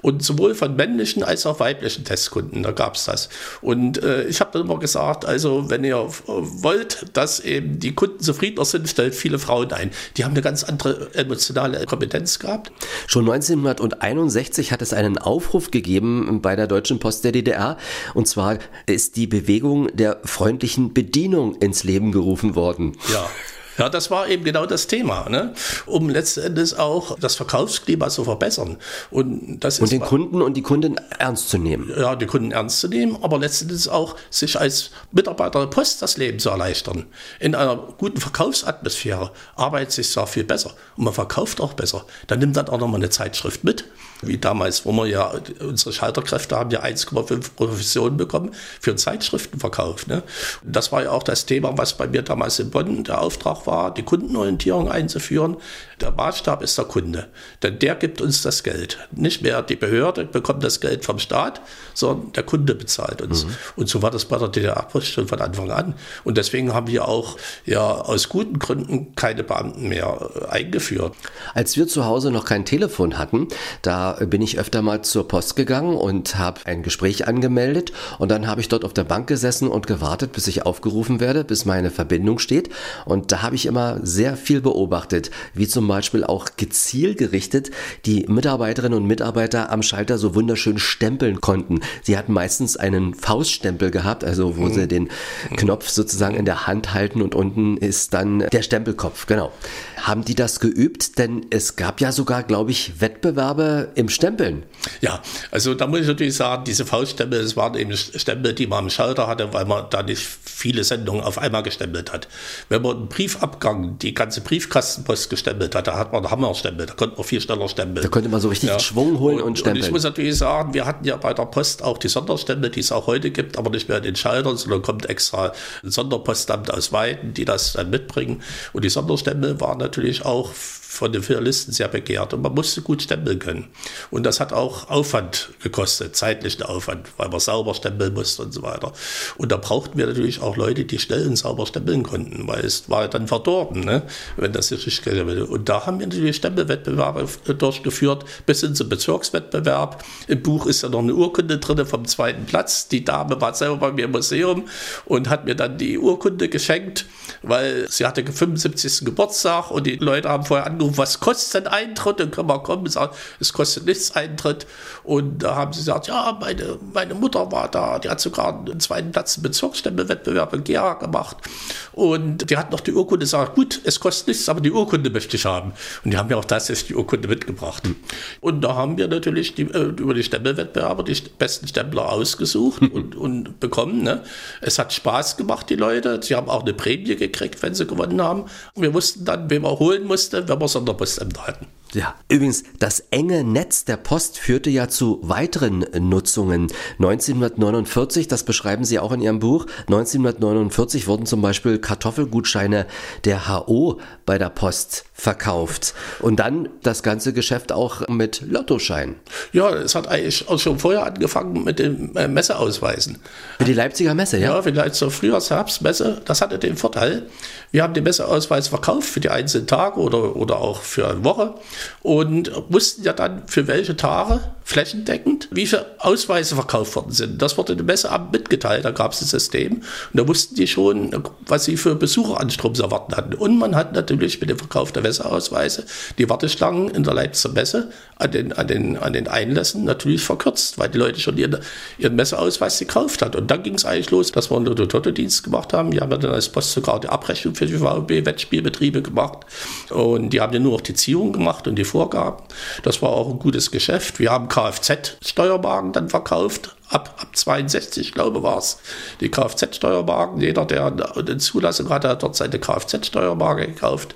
Und sowohl von männlichen als auch weiblichen Testkunden, da gab es das. Und äh, ich habe dann immer gesagt, also wenn ihr wollt, dass eben die Kunden zufriedener sind, stellt viele Frauen ein. Die haben eine ganz andere emotionale Kompetenz gehabt. Schon 1961 hat es einen Aufruf gegeben bei der Deutschen Post der DDR. Und zwar ist die Bewegung der freundlichen Bedienung ins Leben gerufen gerufen worden. Ja. Ja, das war eben genau das Thema, ne? um letztendlich auch das Verkaufsklima zu verbessern. Und, das und den Kunden und die Kunden ernst zu nehmen. Ja, die Kunden ernst zu nehmen, aber letztendlich auch sich als Mitarbeiter der Post das Leben zu erleichtern. In einer guten Verkaufsatmosphäre arbeitet sich zwar viel besser und man verkauft auch besser. Dann nimmt dann auch nochmal eine Zeitschrift mit wie damals, wo wir ja, unsere Schalterkräfte haben ja 1,5 Provisionen bekommen für einen Zeitschriftenverkauf. Ne? Das war ja auch das Thema, was bei mir damals in Bonn der Auftrag war, die Kundenorientierung einzuführen. Der Maßstab ist der Kunde, denn der gibt uns das Geld. Nicht mehr die Behörde bekommt das Geld vom Staat, sondern der Kunde bezahlt uns. Mhm. Und so war das bei der DDR-Post schon von Anfang an. Und deswegen haben wir auch ja aus guten Gründen keine Beamten mehr äh, eingeführt. Als wir zu Hause noch kein Telefon hatten, da bin ich öfter mal zur Post gegangen und habe ein Gespräch angemeldet und dann habe ich dort auf der Bank gesessen und gewartet, bis ich aufgerufen werde, bis meine Verbindung steht. Und da habe ich immer sehr viel beobachtet, wie zum Beispiel auch gezielt gerichtet die Mitarbeiterinnen und Mitarbeiter am Schalter so wunderschön stempeln konnten. Sie hatten meistens einen Fauststempel gehabt, also wo mhm. sie den Knopf sozusagen in der Hand halten und unten ist dann der Stempelkopf, genau. Haben die das geübt? Denn es gab ja sogar, glaube ich, Wettbewerbe im Stempeln. Ja, also da muss ich natürlich sagen, diese Fauststempel, das waren eben Stempel, die man am Schalter hatte, weil man da nicht viele Sendungen auf einmal gestempelt hat. Wenn man einen Briefabgang, die ganze Briefkastenpost gestempelt hat, da hat man einen Hammerstempel, da konnte man viel schneller stempeln. Da konnte man so richtig ja. Schwung holen und, und stempeln. Und ich muss natürlich sagen, wir hatten ja bei der Post auch die Sonderstempel, die es auch heute gibt, aber nicht mehr in den Schaltern, sondern kommt extra ein Sonderpostamt aus Weiden, die das dann mitbringen. Und die Sonderstempel waren natürlich auch von den Finalisten sehr begehrt und man musste gut stempeln können. Und das hat auch Aufwand gekostet, zeitlichen Aufwand, weil man sauber stempeln musste und so weiter. Und da brauchten wir natürlich auch Leute, die schnell und sauber stempeln konnten, weil es war dann verdorben, ne? wenn das nicht richtig gestempelt Und da haben wir natürlich Stempelwettbewerbe durchgeführt, bis hin zum Bezirkswettbewerb. Im Buch ist ja noch eine Urkunde drin vom zweiten Platz. Die Dame war selber bei mir im Museum und hat mir dann die Urkunde geschenkt, weil sie hatte 75. Geburtstag und die Leute haben vorher angerufen, was kostet denn Eintritt? Dann können wir kommen und sagen, es kostet nichts Eintritt. Und da haben sie gesagt, ja, meine, meine Mutter war da, die hat sogar einen zweiten Platz im Bezirksstämmewettbewerb in Gera gemacht. Und die hat noch die Urkunde gesagt, gut, es kostet nichts, aber die Urkunde möchte ich haben. Und die haben mir auch tatsächlich die Urkunde mitgebracht. Und da haben wir natürlich die, äh, über die Stempelwettbewerber die besten Stempler ausgesucht und, und bekommen. Ne? Es hat Spaß gemacht, die Leute. Sie haben auch eine Prämie gekriegt, wenn sie gewonnen haben. Wir wussten dann, wen wir holen mussten, wenn wir Sonderpostämter hatten. Ja, übrigens, das enge Netz der Post führte ja zu weiteren Nutzungen. 1949, das beschreiben Sie auch in Ihrem Buch, 1949 wurden zum Beispiel Kartoffelgutscheine der HO bei der Post verkauft. Und dann das ganze Geschäft auch mit Lottoschein. Ja, es hat eigentlich auch schon vorher angefangen mit den äh, Messeausweisen. Für die Leipziger Messe, ja? Ja, vielleicht zur Frühjahrs-Herbstmesse. Das hatte den Vorteil, wir haben den Messeausweis verkauft für die einzelnen Tage oder, oder auch für eine Woche und wussten ja dann, für welche Tage flächendeckend, wie viele Ausweise verkauft worden sind. Das wurde dem Messeamt mitgeteilt, da gab es ein System und da wussten die schon, was sie für Besucheranstrom erwarten hatten. Und man hat natürlich mit dem Verkauf der Messeausweise die Warteschlangen in der Leipziger Messe an den, an den, an den Einlässen natürlich verkürzt, weil die Leute schon ihren, ihren Messeausweis gekauft haben. Und dann ging es eigentlich los, dass wir einen Lotto-Toto-Dienst gemacht haben. Die haben dann als Post sogar die Abrechnung für die VB-Wettspielbetriebe gemacht. Und die haben ja nur noch die Ziehung gemacht und die Vorgaben. Das war auch ein gutes Geschäft. Wir haben Kfz-Steuerwagen dann verkauft ab, ab 62, glaube war es, die Kfz-Steuermarken. Jeder, der eine Zulassung hatte, hat dort seine Kfz-Steuermarke gekauft.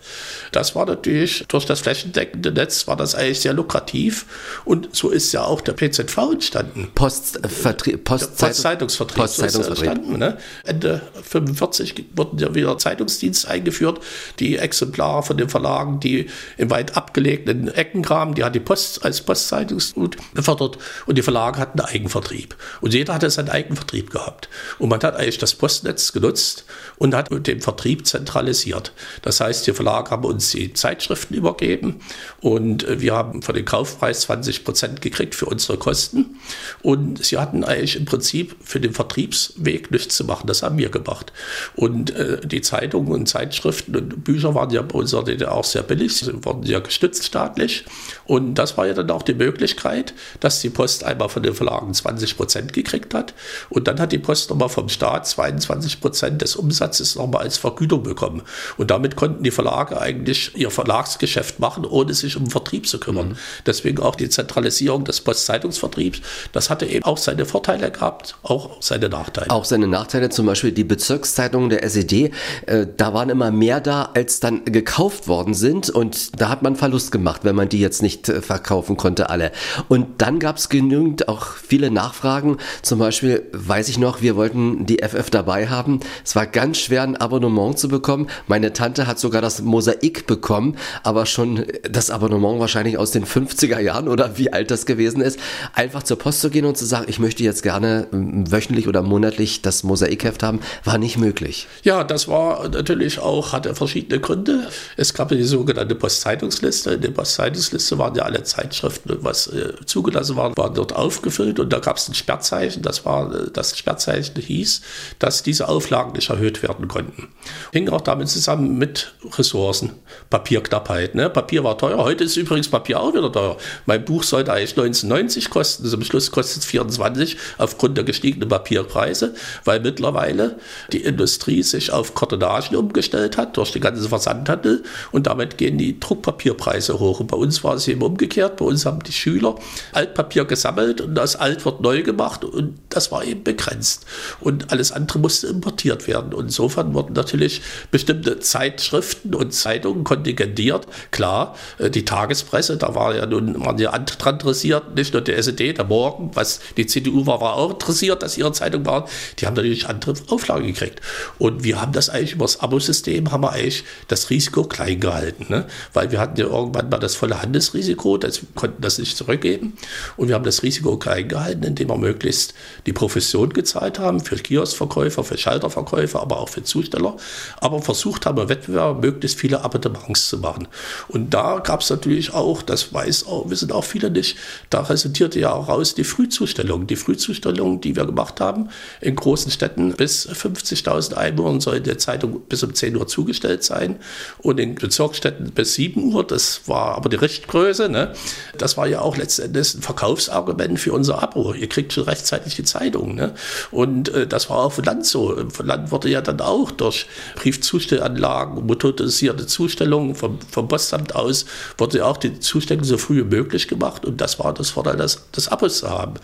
Das war natürlich durch das flächendeckende Netz war das eigentlich sehr lukrativ. Und so ist ja auch der PZV entstanden. Postvertrieb, Post Postzeitungsvertrieb. Postzeitungsvertrieb. So ist ne? Ende 45 wurden ja wieder Zeitungsdienste eingeführt. Die Exemplare von den Verlagen, die in weit abgelegenen Ecken kamen, die hat die Post als Postzeitungsgut befördert und die Verlage hatten Eigenvertrieb. Und jeder hatte seinen eigenen Vertrieb gehabt. Und man hat eigentlich das Postnetz genutzt und hat den Vertrieb zentralisiert. Das heißt, die Verlage haben uns die Zeitschriften übergeben und äh, wir haben von dem Kaufpreis 20 Prozent gekriegt für unsere Kosten. Und sie hatten eigentlich im Prinzip für den Vertriebsweg nichts zu machen. Das haben wir gemacht. Und äh, die Zeitungen und Zeitschriften und Bücher waren ja bei DDR auch sehr billig. Sie wurden ja gestützt staatlich. Und das war ja dann auch die Möglichkeit, dass die Post einmal von den Verlagen 20 Prozent gekriegt hat. Und dann hat die Post nochmal vom Staat 22 Prozent des Umsatzes nochmal als Vergütung bekommen. Und damit konnten die Verlage eigentlich ihr Verlagsgeschäft machen, ohne sich um Vertrieb zu kümmern. Mhm. Deswegen auch die Zentralisierung des Postzeitungsvertriebs. Das hatte eben auch seine Vorteile gehabt, auch seine Nachteile. Auch seine Nachteile, zum Beispiel die Bezirkszeitungen der SED, äh, da waren immer mehr da, als dann gekauft worden sind. Und da hat man Verlust gemacht, wenn man die jetzt nicht äh, verkaufen konnte, alle. Und dann gab es genügend auch viele Nachfragen. Zum Beispiel weiß ich noch, wir wollten die FF dabei haben. Es war ganz schwer, ein Abonnement zu bekommen. Meine Tante hat sogar das Mosaik bekommen, aber schon das Abonnement wahrscheinlich aus den 50er Jahren oder wie alt das gewesen ist. Einfach zur Post zu gehen und zu sagen, ich möchte jetzt gerne ähm, wöchentlich oder monatlich das Mosaikheft haben, war nicht möglich. Ja, das war natürlich auch, hatte verschiedene Gründe. Es gab die sogenannte Postzeitungsliste. In der Postzeitungsliste waren ja alle Zeitschriften, was äh, zugelassen war, waren dort aufgefüllt und da gab es ein Sperrzeichen. Das war äh, das Sperrzeichen hieß, dass diese Auflagen nicht erhöht werden konnten. Hing auch damit zusammen mit Ressourcen, Papierknappheit. Ne? Papier war teuer. Heute ist übrigens Papier auch wieder teuer. Mein Buch sollte eigentlich 1990 kosten. Zum Schluss kostet es 24 aufgrund der gestiegenen Papierpreise, weil mittlerweile die Industrie sich auf Kartonagen umgestellt hat durch den ganzen Versandhandel und damit gehen die Druckpapierpreise hoch. Und bei uns war es eben umgekehrt. Bei uns haben die Schüler Altpapier gesammelt und das Alt wird neu gemacht und das war eben begrenzt. Und alles andere musste importiert werden. Und insofern wurden natürlich bestimmte Zeitschriften und Zeitungen kontingentiert. Klar, äh, die Tagespresse, da war ja nun, waren ja dran interessiert, nicht nur der SED, der Morgen, was die CDU war, war auch interessiert, dass ihre Zeitung waren. Die haben natürlich andere Auflagen gekriegt. Und wir haben das eigentlich über das Abosystem, haben wir eigentlich das Risiko klein gehalten. Ne? Weil wir hatten ja irgendwann mal das volle Handelsrisiko, das, konnten das nicht zurückgeben. Und wir haben das Risiko klein gehalten, indem wir möglichst die Profession gezahlt haben für Kioskverkäufer, für Schalterverkäufer, aber auch für Zusteller. Aber versucht haben, im Wettbewerb möglichst viele Abonnements zu machen. Und da gab es natürlich auch, das weiß auch, wissen auch viele nicht, da resultierte ja auch raus die Frühzustellung. Die Frühzustellung, die wir gemacht haben, in großen Städten bis 50.000 Einwohnern soll die Zeitung bis um 10 Uhr zugestellt sein und in Bezirksstädten bis 7 Uhr. Das war aber die Richtgröße. Ne? Das war ja auch letztendlich ein Verkaufsargument für unser Abo. Ihr kriegt rechtzeitig die Zeitung. Ne? Und äh, das war auch für Land so. Für Land wurde ja dann auch durch Briefzustellanlagen, motorisierte Zustellungen vom, vom Postamt aus, wurde auch die Zustellung so früh wie möglich gemacht. Und das war das Vorteil, das, das Abos zu haben.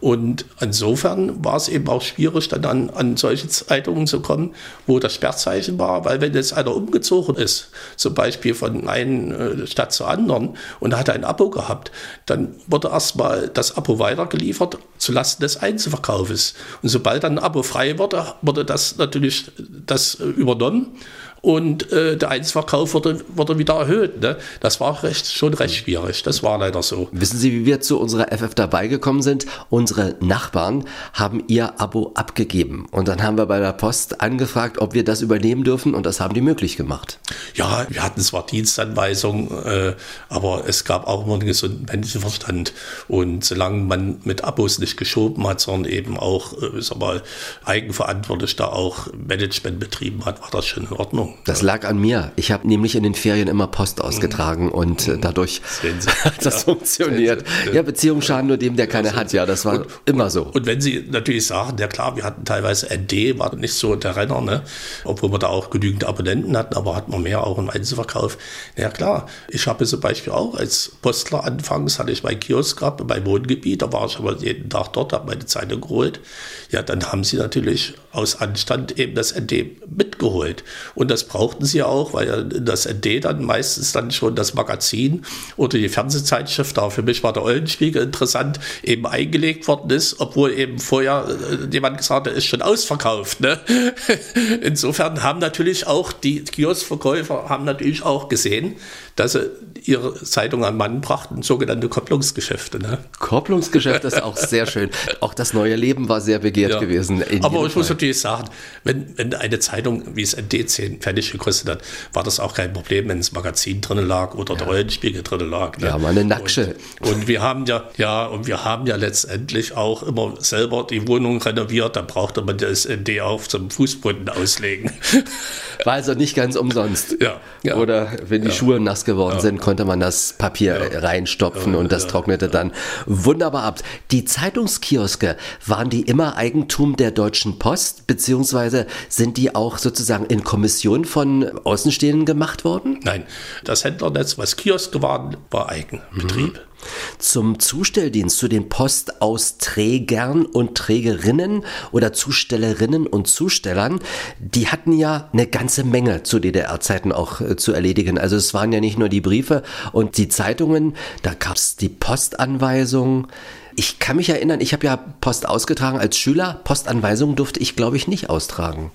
Und insofern war es eben auch schwierig, dann an, an solche Zeitungen zu kommen, wo das Sperrzeichen war, weil wenn jetzt einer umgezogen ist, zum Beispiel von einer äh, Stadt zur anderen und hat ein Abo gehabt, dann wurde erstmal das Abo weitergeliefert zulasten des Einzelverkaufes. Und sobald dann ein Abo frei wurde, wurde das natürlich das äh, übernommen und äh, der Einzelverkauf wurde, wurde wieder erhöht. Ne? Das war recht, schon recht schwierig. Das war leider so. Wissen Sie, wie wir zu unserer FF dabei gekommen sind? Unsere Nachbarn haben ihr Abo abgegeben. Und dann haben wir bei der Post angefragt, ob wir das übernehmen dürfen. Und das haben die möglich gemacht. Ja, wir hatten zwar Dienstanweisungen, äh, aber es gab auch immer einen gesunden Menschenverstand. Und solange man mit Abos nicht geschoben hat, sondern eben auch, äh, sag mal, eigenverantwortlich da auch Management betrieben hat, war das schon in Ordnung. Das lag an mir. Ich habe nämlich in den Ferien immer Post ausgetragen mhm. und äh, dadurch hat das funktioniert. Ja, Beziehungen schaden nur dem, der keine hat. Ja, das war und, immer so. Und wenn Sie natürlich sagen, ja klar, wir hatten teilweise ND, war nicht so der Renner, ne? obwohl wir da auch genügend Abonnenten hatten, aber hatten wir mehr auch im Einzelverkauf. Ja klar, ich habe zum Beispiel auch als Postler anfangs, hatte ich meinen Kiosk gehabt in meinem Wohngebiet, da war ich aber jeden Tag dort, habe meine Zeitung geholt. Ja, dann haben sie natürlich aus Anstand eben das ND mitgeholt. Und das brauchten sie auch, weil ja das ND dann meistens dann schon das Magazin oder die Fernsehzeitschrift, da für mich war der Eulenspiegel interessant, eben eingelegt worden ist, obwohl eben vorher äh, jemand gesagt hat, ist schon ausverkauft. Ne? Insofern haben natürlich auch die Kioskverkäufer haben natürlich auch gesehen, dass sie ihre Zeitung an Mann brachten, sogenannte Kopplungsgeschäfte. Ne? Kopplungsgeschäft ist auch sehr schön. Auch das neue Leben war sehr begehrt ja. gewesen. Aber ich Fall. muss natürlich sagen, wenn, wenn eine Zeitung wie es ND10 fertig gekostet hat, war das auch kein Problem, wenn das Magazin drin lag oder ja. der Rollenspiegel drin lag. Ne? Ja, mal eine Nacksche. Und, und, wir haben ja, ja, und wir haben ja letztendlich auch immer selber die Wohnung renoviert, da brauchte man das ND auf zum Fußboden auslegen. War also nicht ganz umsonst. Ja. ja. Oder wenn die Schuhe nass geworden sind, konnte man das Papier reinstopfen und das trocknete dann wunderbar ab. Die Zeitungskioske, waren die immer Eigentum der Deutschen Post, beziehungsweise sind die auch sozusagen in Kommission von Außenstehenden gemacht worden? Nein, das Händlernetz, was Kioske waren, war Eigenbetrieb. Mhm. Zum Zustelldienst, zu den Postausträgern und Trägerinnen oder Zustellerinnen und Zustellern, die hatten ja eine ganze Menge zu DDR-Zeiten auch äh, zu erledigen. Also es waren ja nicht nur die Briefe und die Zeitungen, da gab es die Postanweisung, ich kann mich erinnern, ich habe ja Post ausgetragen als Schüler. Postanweisungen durfte ich, glaube ich, nicht austragen.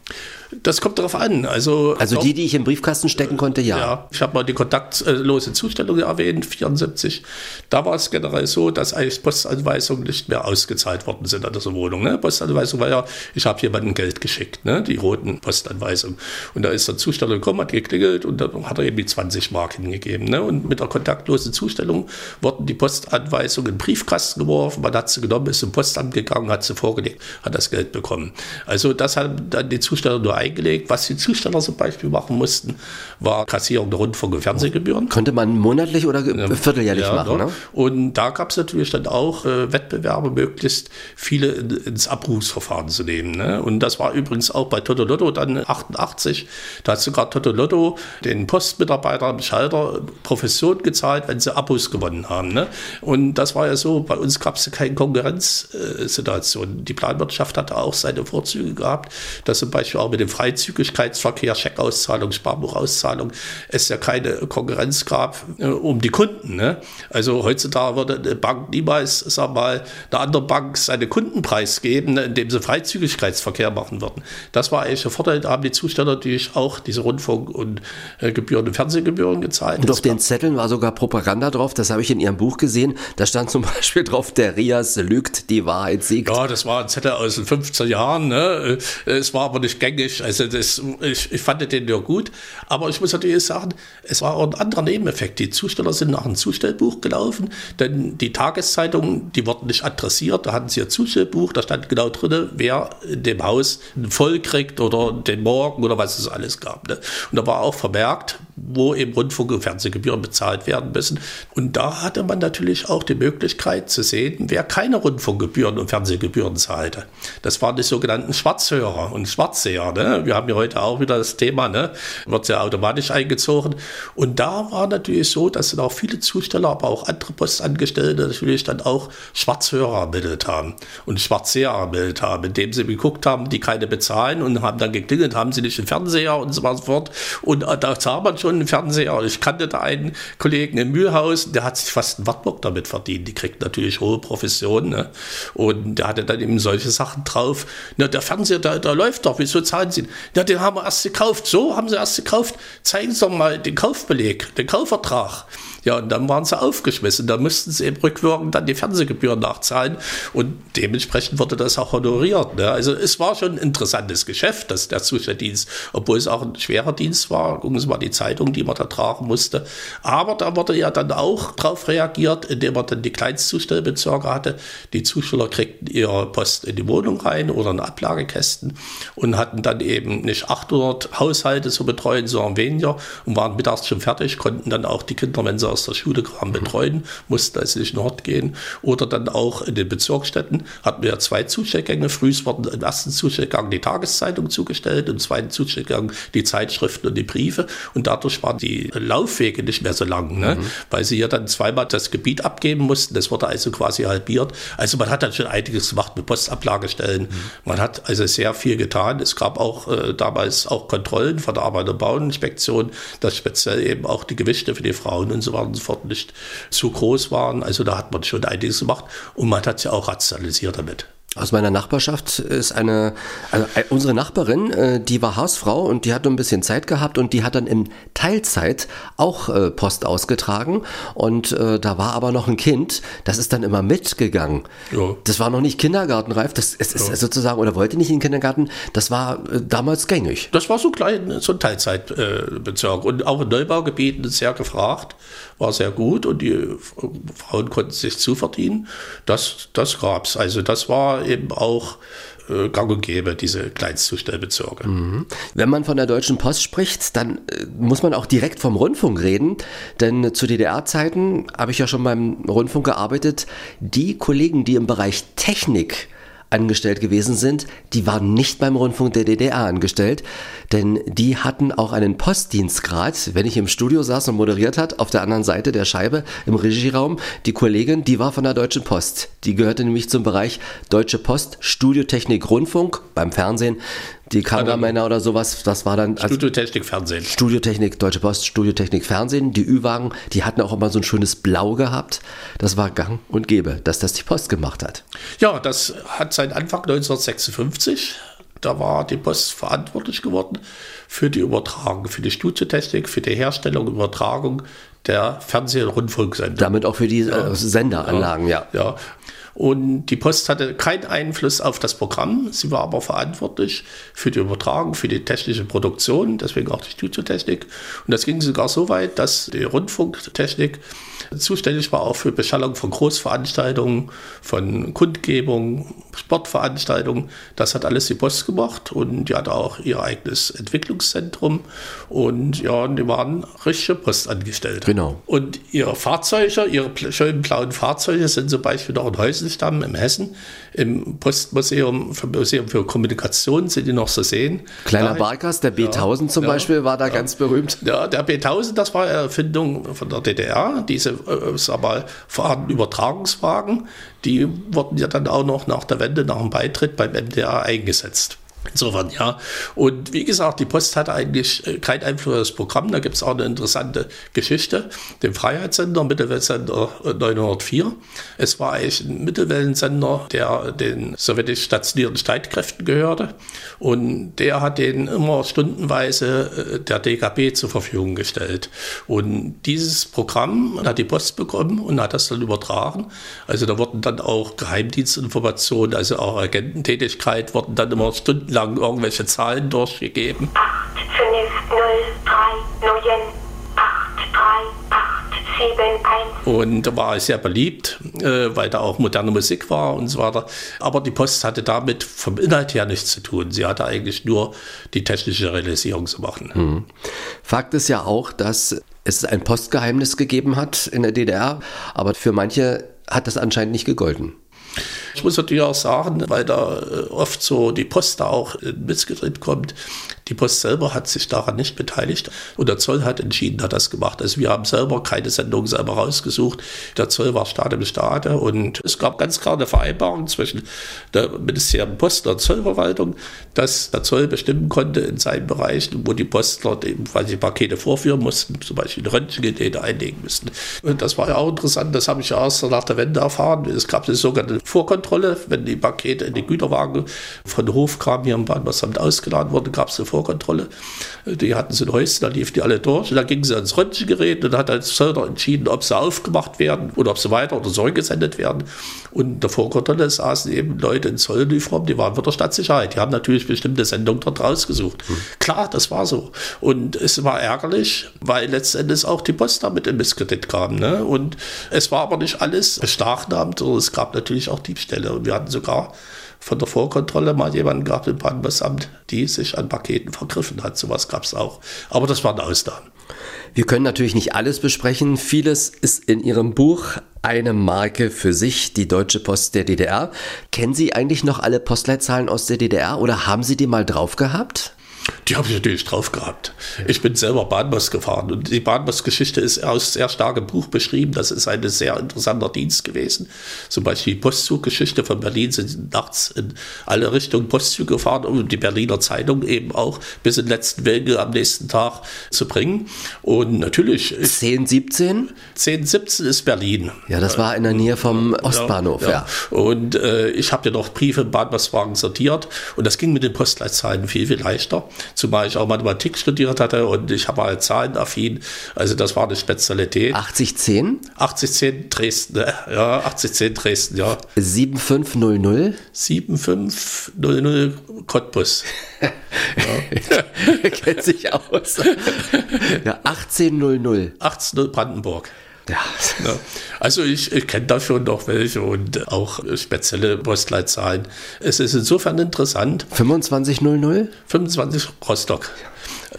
Das kommt darauf an. Also, also die, die ich im Briefkasten stecken konnte, ja. Ja, ich habe mal die kontaktlose Zustellung erwähnt, 74. Da war es generell so, dass eigentlich Postanweisungen nicht mehr ausgezahlt worden sind an dieser Wohnung. Ne? Postanweisung war ja, ich habe jemandem Geld geschickt, ne? die roten Postanweisungen. Und da ist der Zusteller gekommen, hat geklingelt und dann hat er eben die 20 Mark hingegeben. Ne? Und mit der kontaktlosen Zustellung wurden die Postanweisungen in Briefkasten geworfen, man hat sie genommen, ist zum Postamt gegangen, hat sie vorgelegt, hat das Geld bekommen. Also das haben dann die Zusteller nur eingelegt. Was die Zusteller zum Beispiel machen mussten, war Kassierung der Rundfunk- und Fernsehgebühren. Könnte man monatlich oder vierteljährlich ja, machen. Ne? Und da gab es natürlich dann auch äh, Wettbewerbe, möglichst viele in, ins Abrufsverfahren zu nehmen. Ne? Und das war übrigens auch bei Toto Lotto dann 88. Da hat sogar Toto Lotto den Postmitarbeiter am Schalter Profession gezahlt, wenn sie Abos gewonnen haben. Ne? Und das war ja so, bei uns gab es keine Konkurrenzsituation. Die Planwirtschaft hatte auch seine Vorzüge gehabt, dass zum Beispiel auch mit dem Freizügigkeitsverkehr, Scheckauszahlung, Sparbuchauszahlung, es ja keine Konkurrenz gab äh, um die Kunden. Ne? Also heutzutage würde eine Bank niemals, sag mal, einer anderen Bank seine Kundenpreis geben, ne, indem sie Freizügigkeitsverkehr machen würden. Das war eigentlich der Vorteil. Da haben die Zusteller natürlich auch diese Rundfunk- und äh, Gebühren und Fernsehgebühren gezahlt. Und auf den Zetteln war sogar Propaganda drauf, das habe ich in Ihrem Buch gesehen. Da stand zum Beispiel drauf, der Rias lügt, die Wahrheit siegt. Ja, das war ein Zettel aus den 50er Jahren. Ne? Es war aber nicht gängig also das, ich, ich fand den ja gut. Aber ich muss natürlich sagen, es war auch ein anderer Nebeneffekt. Die Zusteller sind nach einem Zustellbuch gelaufen, denn die Tageszeitungen, die wurden nicht adressiert. Da hatten sie ein Zustellbuch, da stand genau drin, wer in dem Haus voll kriegt oder den Morgen oder was es alles gab. Ne? Und da war auch vermerkt, wo eben Rundfunk- und Fernsehgebühren bezahlt werden müssen. Und da hatte man natürlich auch die Möglichkeit zu sehen, wer keine Rundfunkgebühren und Fernsehgebühren zahlte. Das waren die sogenannten Schwarzhörer und Schwarzseher. Ne? Wir haben ja heute auch wieder das Thema, ne? wird ja automatisch eingezogen. Und da war natürlich so, dass dann auch viele Zusteller, aber auch andere Postangestellte natürlich dann auch Schwarzhörer ermittelt haben und Schwarzseher ermittelt haben, indem sie geguckt haben, die keine bezahlen und haben dann geklingelt, haben sie nicht den Fernseher und so fort. Und äh, da sah man schon, einen Fernseher. Ich kannte da einen Kollegen in Mühlhaus, der hat sich fast einen Wartburg damit verdient. Die kriegt natürlich hohe Professionen. Ne? Und der hatte dann eben solche Sachen drauf. Na, der Fernseher, der, der läuft doch, wieso zahlen Sie? Ja, den haben wir erst gekauft. So haben Sie erst gekauft. Zeigen Sie doch mal den Kaufbeleg, den Kaufvertrag. Ja, und dann waren sie aufgeschmissen. Da mussten sie eben rückwirkend dann die Fernsehgebühren nachzahlen und dementsprechend wurde das auch honoriert. Ne? Also es war schon ein interessantes Geschäft, das, der Zustelldienst, obwohl es auch ein schwerer Dienst war. Gucken Sie mal die Zeit Kleidung, die man da tragen musste. Aber da wurde ja dann auch darauf reagiert, indem man dann die Kleinstzustellbezirke hatte. Die Zusteller kriegten ihre Post in die Wohnung rein oder in Ablagekästen und hatten dann eben nicht 800 Haushalte zu betreuen, sondern weniger und waren mittags schon fertig, konnten dann auch die Kinder, wenn sie aus der Schule kamen, betreuen, mussten also nicht in Hort gehen. Oder dann auch in den Bezirksstätten hatten wir zwei Zustellgänge. Früh wurden im ersten Zustellgang die Tageszeitung zugestellt, im zweiten Zustellgang die Zeitschriften und die Briefe. Und dadurch waren die Laufwege nicht mehr so lang, ne? Mhm. weil sie ja dann zweimal das Gebiet abgeben mussten. Das wurde also quasi halbiert. Also man hat dann schon einiges gemacht mit Postablagestellen. Mhm. Man hat also sehr viel getan. Es gab auch äh, damals auch Kontrollen von der Arbeit- und Bauinspektion, dass speziell eben auch die Gewichte für die Frauen und so weiter und so fort nicht zu groß waren. Also da hat man schon einiges gemacht und man hat sie auch rationalisiert damit. Aus meiner Nachbarschaft ist eine, also unsere Nachbarin, äh, die war Hausfrau und die hat nur ein bisschen Zeit gehabt und die hat dann in Teilzeit auch äh, Post ausgetragen und äh, da war aber noch ein Kind, das ist dann immer mitgegangen. Ja. Das war noch nicht kindergartenreif, das ist, ist ja. sozusagen, oder wollte nicht in den Kindergarten, das war damals gängig. Das war so klein, so ein Teilzeitbezirk und auch in Neubaugebieten sehr gefragt, war sehr gut und die Frauen konnten sich zuverdienen. Das, das gab's. Also das war eben auch äh, gang und gäbe, diese Kleinstzustellbezirke. Mhm. Wenn man von der Deutschen Post spricht, dann äh, muss man auch direkt vom Rundfunk reden, denn zu DDR-Zeiten habe ich ja schon beim Rundfunk gearbeitet. Die Kollegen, die im Bereich Technik angestellt gewesen sind, die waren nicht beim Rundfunk der DDR angestellt, denn die hatten auch einen Postdienstgrad. Wenn ich im Studio saß und moderiert hat, auf der anderen Seite der Scheibe im Regieraum, die Kollegin, die war von der Deutschen Post. Die gehörte nämlich zum Bereich Deutsche Post, Studiotechnik, Rundfunk beim Fernsehen die Kameramänner oder sowas, das war dann. Studiotechnik Fernsehen. Studiotechnik, Deutsche Post, Studiotechnik Fernsehen. Die Ü-Wagen, die hatten auch immer so ein schönes Blau gehabt. Das war gang und gäbe, dass das die Post gemacht hat. Ja, das hat seinen Anfang 1956. Da war die Post verantwortlich geworden für die Übertragung, für die Studiotechnik, für die Herstellung Übertragung der Fernseh- und Rundfunksender. Damit auch für die. Äh, Senderanlagen, ja. ja. ja. Und die Post hatte keinen Einfluss auf das Programm. Sie war aber verantwortlich für die Übertragung, für die technische Produktion, deswegen auch die Studiotechnik. Und das ging sogar so weit, dass die Rundfunktechnik zuständig war auch für Beschallung von Großveranstaltungen, von Kundgebungen, Sportveranstaltungen. Das hat alles die Post gemacht und die hatte auch ihr eigenes Entwicklungszentrum. Und ja, die waren richtige Postangestellte. Genau. Und ihre Fahrzeuge, ihre schönen blauen Fahrzeuge sind zum Beispiel noch in Häuselstamm im Hessen. Im Postmuseum, für Museum für Kommunikation sind die noch zu sehen. Kleiner Barkas, der B1000 ja, zum ja, Beispiel, war da ja. ganz berühmt. Ja, der B1000, das war Erfindung von der DDR. Diese äh, sag mal, vorhandenen Übertragungswagen, die wurden ja dann auch noch nach der Wende, nach dem Beitritt beim MDR eingesetzt. Insofern ja. Und wie gesagt, die Post hatte eigentlich äh, keinen Einfluss auf das Programm. Da gibt es auch eine interessante Geschichte. Den Freiheitssender, Mittelwellensender 904. Äh, es war eigentlich ein Mittelwellensender, der den sowjetisch stationierten Streitkräften gehörte. Und der hat den immer stundenweise äh, der DKB zur Verfügung gestellt. Und dieses Programm hat die Post bekommen und hat das dann übertragen. Also da wurden dann auch Geheimdienstinformationen, also auch Agententätigkeit, wurden dann immer stundenlang lang irgendwelche Zahlen durchgegeben. 8, 5, 0, 3, 9, 8, 3, 8, 7, 1. Und war sehr beliebt, äh, weil da auch moderne Musik war und so weiter. Aber die Post hatte damit vom Inhalt her nichts zu tun. Sie hatte eigentlich nur die technische Realisierung zu machen. Hm. Fakt ist ja auch, dass es ein Postgeheimnis gegeben hat in der DDR, aber für manche hat das anscheinend nicht gegolten. Ich muss natürlich auch sagen, weil da äh, oft so die Post da auch in Missgedreht kommt, die Post selber hat sich daran nicht beteiligt und der Zoll hat entschieden, hat das gemacht. Also wir haben selber keine Sendung selber rausgesucht. Der Zoll war Staat im Staate und es gab ganz klar eine Vereinbarung zwischen der Ministerium Post und der Zollverwaltung, dass der Zoll bestimmen konnte in seinen Bereichen, wo die Postler eben, weil Pakete vorführen mussten, zum Beispiel Röntgengeräte einlegen müssten. Und das war ja auch interessant, das habe ich ja erst nach der Wende erfahren. Es gab eine sogenannte Vorkontrolle Vorkontrolle. Wenn die Pakete in die Güterwagen von Hof kamen, hier im Bahnhofsamt ausgeladen wurden, gab es eine Vorkontrolle. Die hatten so ein Häuschen, da liefen die alle durch. Und dann gingen sie ans Röntgengerät und hat als Söder entschieden, ob sie aufgemacht werden oder ob sie weiter oder zurückgesendet werden. Und in der Vorkontrolle saßen eben Leute in Zolluniform, die waren für der Stadtsicherheit. Die haben natürlich bestimmte Sendungen dort rausgesucht. Mhm. Klar, das war so. Und es war ärgerlich, weil letztendlich auch die Post damit in Misskredit kam. Ne? Und es war aber nicht alles beschlagnahmt, sondern es gab natürlich auch Diebstähle. Und wir hatten sogar von der Vorkontrolle mal jemanden gehabt im Bahnbussamt, die sich an Paketen vergriffen hat. Sowas gab es auch. Aber das waren Ausnahmen. Wir können natürlich nicht alles besprechen. Vieles ist in Ihrem Buch eine Marke für sich, die Deutsche Post der DDR. Kennen Sie eigentlich noch alle Postleitzahlen aus der DDR oder haben Sie die mal drauf gehabt? Die habe ich natürlich drauf gehabt. Ich bin selber Bahnbus gefahren und die Bahnbus-Geschichte ist aus sehr starkem Buch beschrieben. Das ist ein sehr interessanter Dienst gewesen. Zum Beispiel die Postzuggeschichte von Berlin sind nachts in alle Richtungen Postzüge gefahren, um die Berliner Zeitung eben auch bis in den letzten Wege am nächsten Tag zu bringen. Und natürlich. 10, 17? 10, 17 ist Berlin. Ja, das war in der Nähe vom Ostbahnhof, ja. ja. ja. Und äh, ich habe ja noch Briefe im Bahnbuswagen sortiert und das ging mit den Postleitzahlen viel, viel leichter zumal ich auch Mathematik studiert hatte und ich habe halt zahlenaffin. Also das war eine Spezialität. 8010? 8010 Dresden, ne? ja, 8010 Dresden, ja. 7500? 7500 Cottbus. ja. Kennt sich aus. Ja, 1800. 1800 Brandenburg. Ja. Also ich, ich kenne da schon noch welche und auch spezielle Postleitzahlen. Es ist insofern interessant. 2500? 25 Rostock. Ja.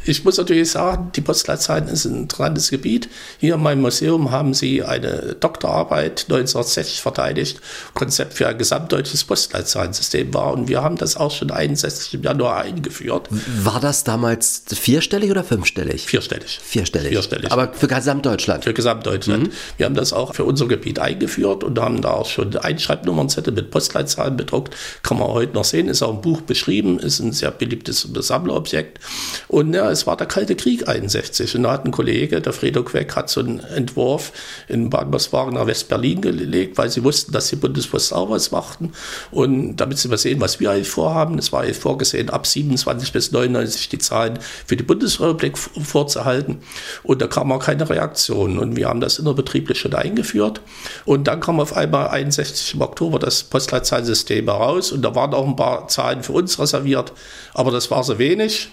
Ich muss natürlich sagen, die Postleitzahlen ist ein interessantes Gebiet. Hier in meinem Museum haben sie eine Doktorarbeit 1960 verteidigt, Konzept für ein gesamtdeutsches Postleitzahlensystem war. Und wir haben das auch schon 61 im Januar eingeführt. War das damals vierstellig oder fünfstellig? Vierstellig. Vierstellig. Vierstellig. Aber für Gesamtdeutschland? Für Gesamtdeutschland. Mhm. Wir haben das auch für unser Gebiet eingeführt und haben da auch schon Einschreibnummernzettel mit Postleitzahlen bedruckt. Kann man heute noch sehen, ist auch im Buch beschrieben, ist ein sehr beliebtes Sammlerobjekt. Und ja, es war der Kalte Krieg 61. Und da hat ein Kollege, der Fredo Queck, hat so einen Entwurf in Baden-Baden nach West-Berlin gelegt, weil sie wussten, dass die Bundespost auch was machten. Und damit sie mal sehen, was wir eigentlich vorhaben, es war eigentlich vorgesehen, ab 27 bis 99 die Zahlen für die Bundesrepublik vorzuhalten. Und da kam auch keine Reaktion. Und wir haben das innerbetrieblich schon eingeführt. Und dann kam auf einmal 61 im Oktober das Postleitzahnsystem heraus. Und da waren auch ein paar Zahlen für uns reserviert. Aber das war so wenig.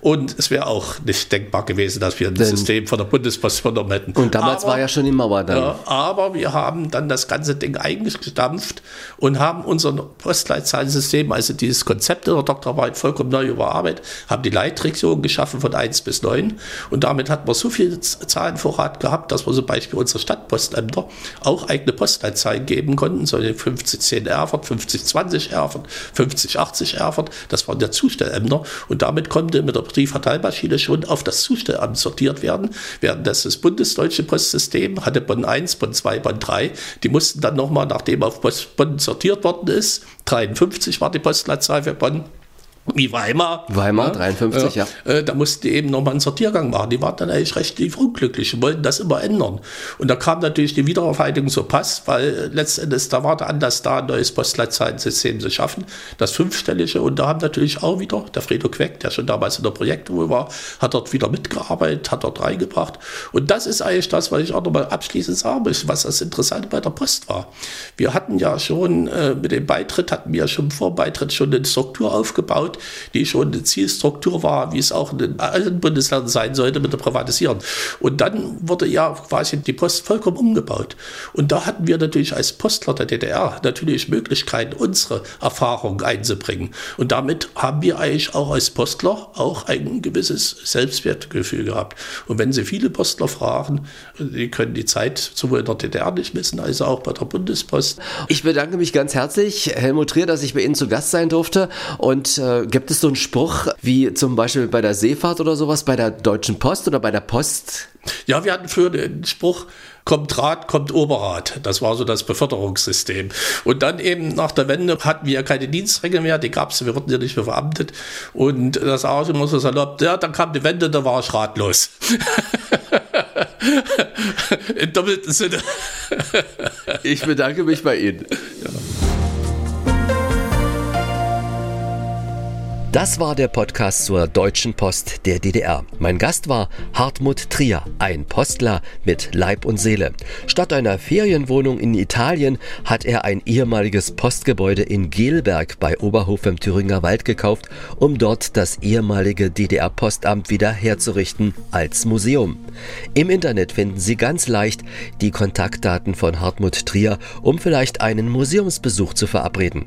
Und es wäre auch nicht denkbar gewesen, dass wir ein Denn System von der Bundespost übernommen hätten. Und damals aber, war ja schon die Mauer da. Ja, aber wir haben dann das ganze Ding eingestampft und haben unser Postleitzahlensystem, also dieses Konzept in der Doktorarbeit vollkommen neu überarbeitet, haben die Leitregion geschaffen von 1 bis 9 und damit hat man so viel Zahlenvorrat gehabt, dass wir zum Beispiel unsere Stadtpostämter auch eigene Postleitzahlen geben konnten, so 5010 Erfurt, 5020 Erfurt, 5080 Erfurt, das waren der Zustellämter und damit konnte mit der Briefverteilmaschine schon auf das Zustellamt sortiert werden, während das, das bundesdeutsche Postsystem hatte Bonn 1, Bonn 2, Bonn 3. Die mussten dann nochmal, nachdem auf Bonn sortiert worden ist, 53 war die Postleitzahl für Bonn, wie Weimar. Weimar, ja, 53, ja. ja. Äh, da mussten die eben nochmal einen Sortiergang machen. Die waren dann eigentlich recht unglücklich und wollten das immer ändern. Und da kam natürlich die Wiederaufarbeitung so pass, weil letztendlich da war der Anlass da, ein neues Postleitzahlen-System zu schaffen, das fünfstellige. Und da haben natürlich auch wieder der Fredo Queck, der schon damals in der Projektruhe war, hat dort wieder mitgearbeitet, hat dort reingebracht. Und das ist eigentlich das, was ich auch nochmal abschließend sagen möchte, was das Interessante bei der Post war. Wir hatten ja schon äh, mit dem Beitritt, hatten wir schon vor Beitritt schon eine Struktur aufgebaut, die schon eine Zielstruktur war, wie es auch in allen Bundesländern sein sollte mit der Privatisierung. Und dann wurde ja quasi die Post vollkommen umgebaut. Und da hatten wir natürlich als Postler der DDR natürlich Möglichkeiten, unsere Erfahrungen einzubringen. Und damit haben wir eigentlich auch als Postler auch ein gewisses Selbstwertgefühl gehabt. Und wenn Sie viele Postler fragen, die können die Zeit sowohl in der DDR nicht missen, als auch bei der Bundespost. Ich bedanke mich ganz herzlich, Helmut Trier, dass ich bei Ihnen zu Gast sein durfte und äh, Gibt es so einen Spruch wie zum Beispiel bei der Seefahrt oder sowas, bei der Deutschen Post oder bei der Post? Ja, wir hatten früher den Spruch, kommt Rat, kommt Oberrat. Das war so das Beförderungssystem. Und dann eben nach der Wende hatten wir ja keine Dienstränge mehr, die gab es, wir wurden ja nicht mehr verbeamtet. Und das auch immer so salopp, ja, dann kam die Wende, da war ich ratlos. Im doppelten Sinne. ich bedanke mich bei Ihnen. Ja. Das war der Podcast zur Deutschen Post der DDR. Mein Gast war Hartmut Trier, ein Postler mit Leib und Seele. Statt einer Ferienwohnung in Italien hat er ein ehemaliges Postgebäude in Gelberg bei Oberhof im Thüringer Wald gekauft, um dort das ehemalige DDR-Postamt wieder herzurichten als Museum. Im Internet finden Sie ganz leicht die Kontaktdaten von Hartmut Trier, um vielleicht einen Museumsbesuch zu verabreden.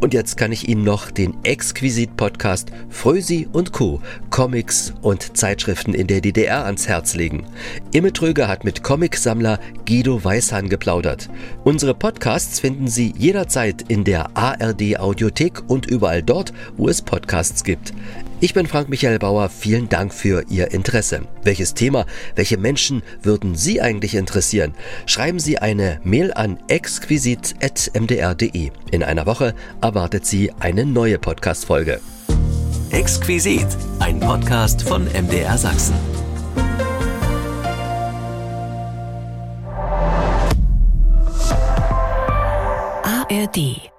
Und jetzt kann ich Ihnen noch den Exquisit-Podcast Podcast Frösi und Co. Comics und Zeitschriften in der DDR ans Herz legen. Imme Tröger hat mit Comicsammler Guido Weishahn geplaudert. Unsere Podcasts finden Sie jederzeit in der ARD Audiothek und überall dort, wo es Podcasts gibt. Ich bin Frank Michael Bauer, vielen Dank für Ihr Interesse. Welches Thema, welche Menschen würden Sie eigentlich interessieren? Schreiben Sie eine Mail an exquisit.mdr.de. In einer Woche erwartet Sie eine neue Podcast-Folge. Exquisit, ein Podcast von MDR Sachsen. ARD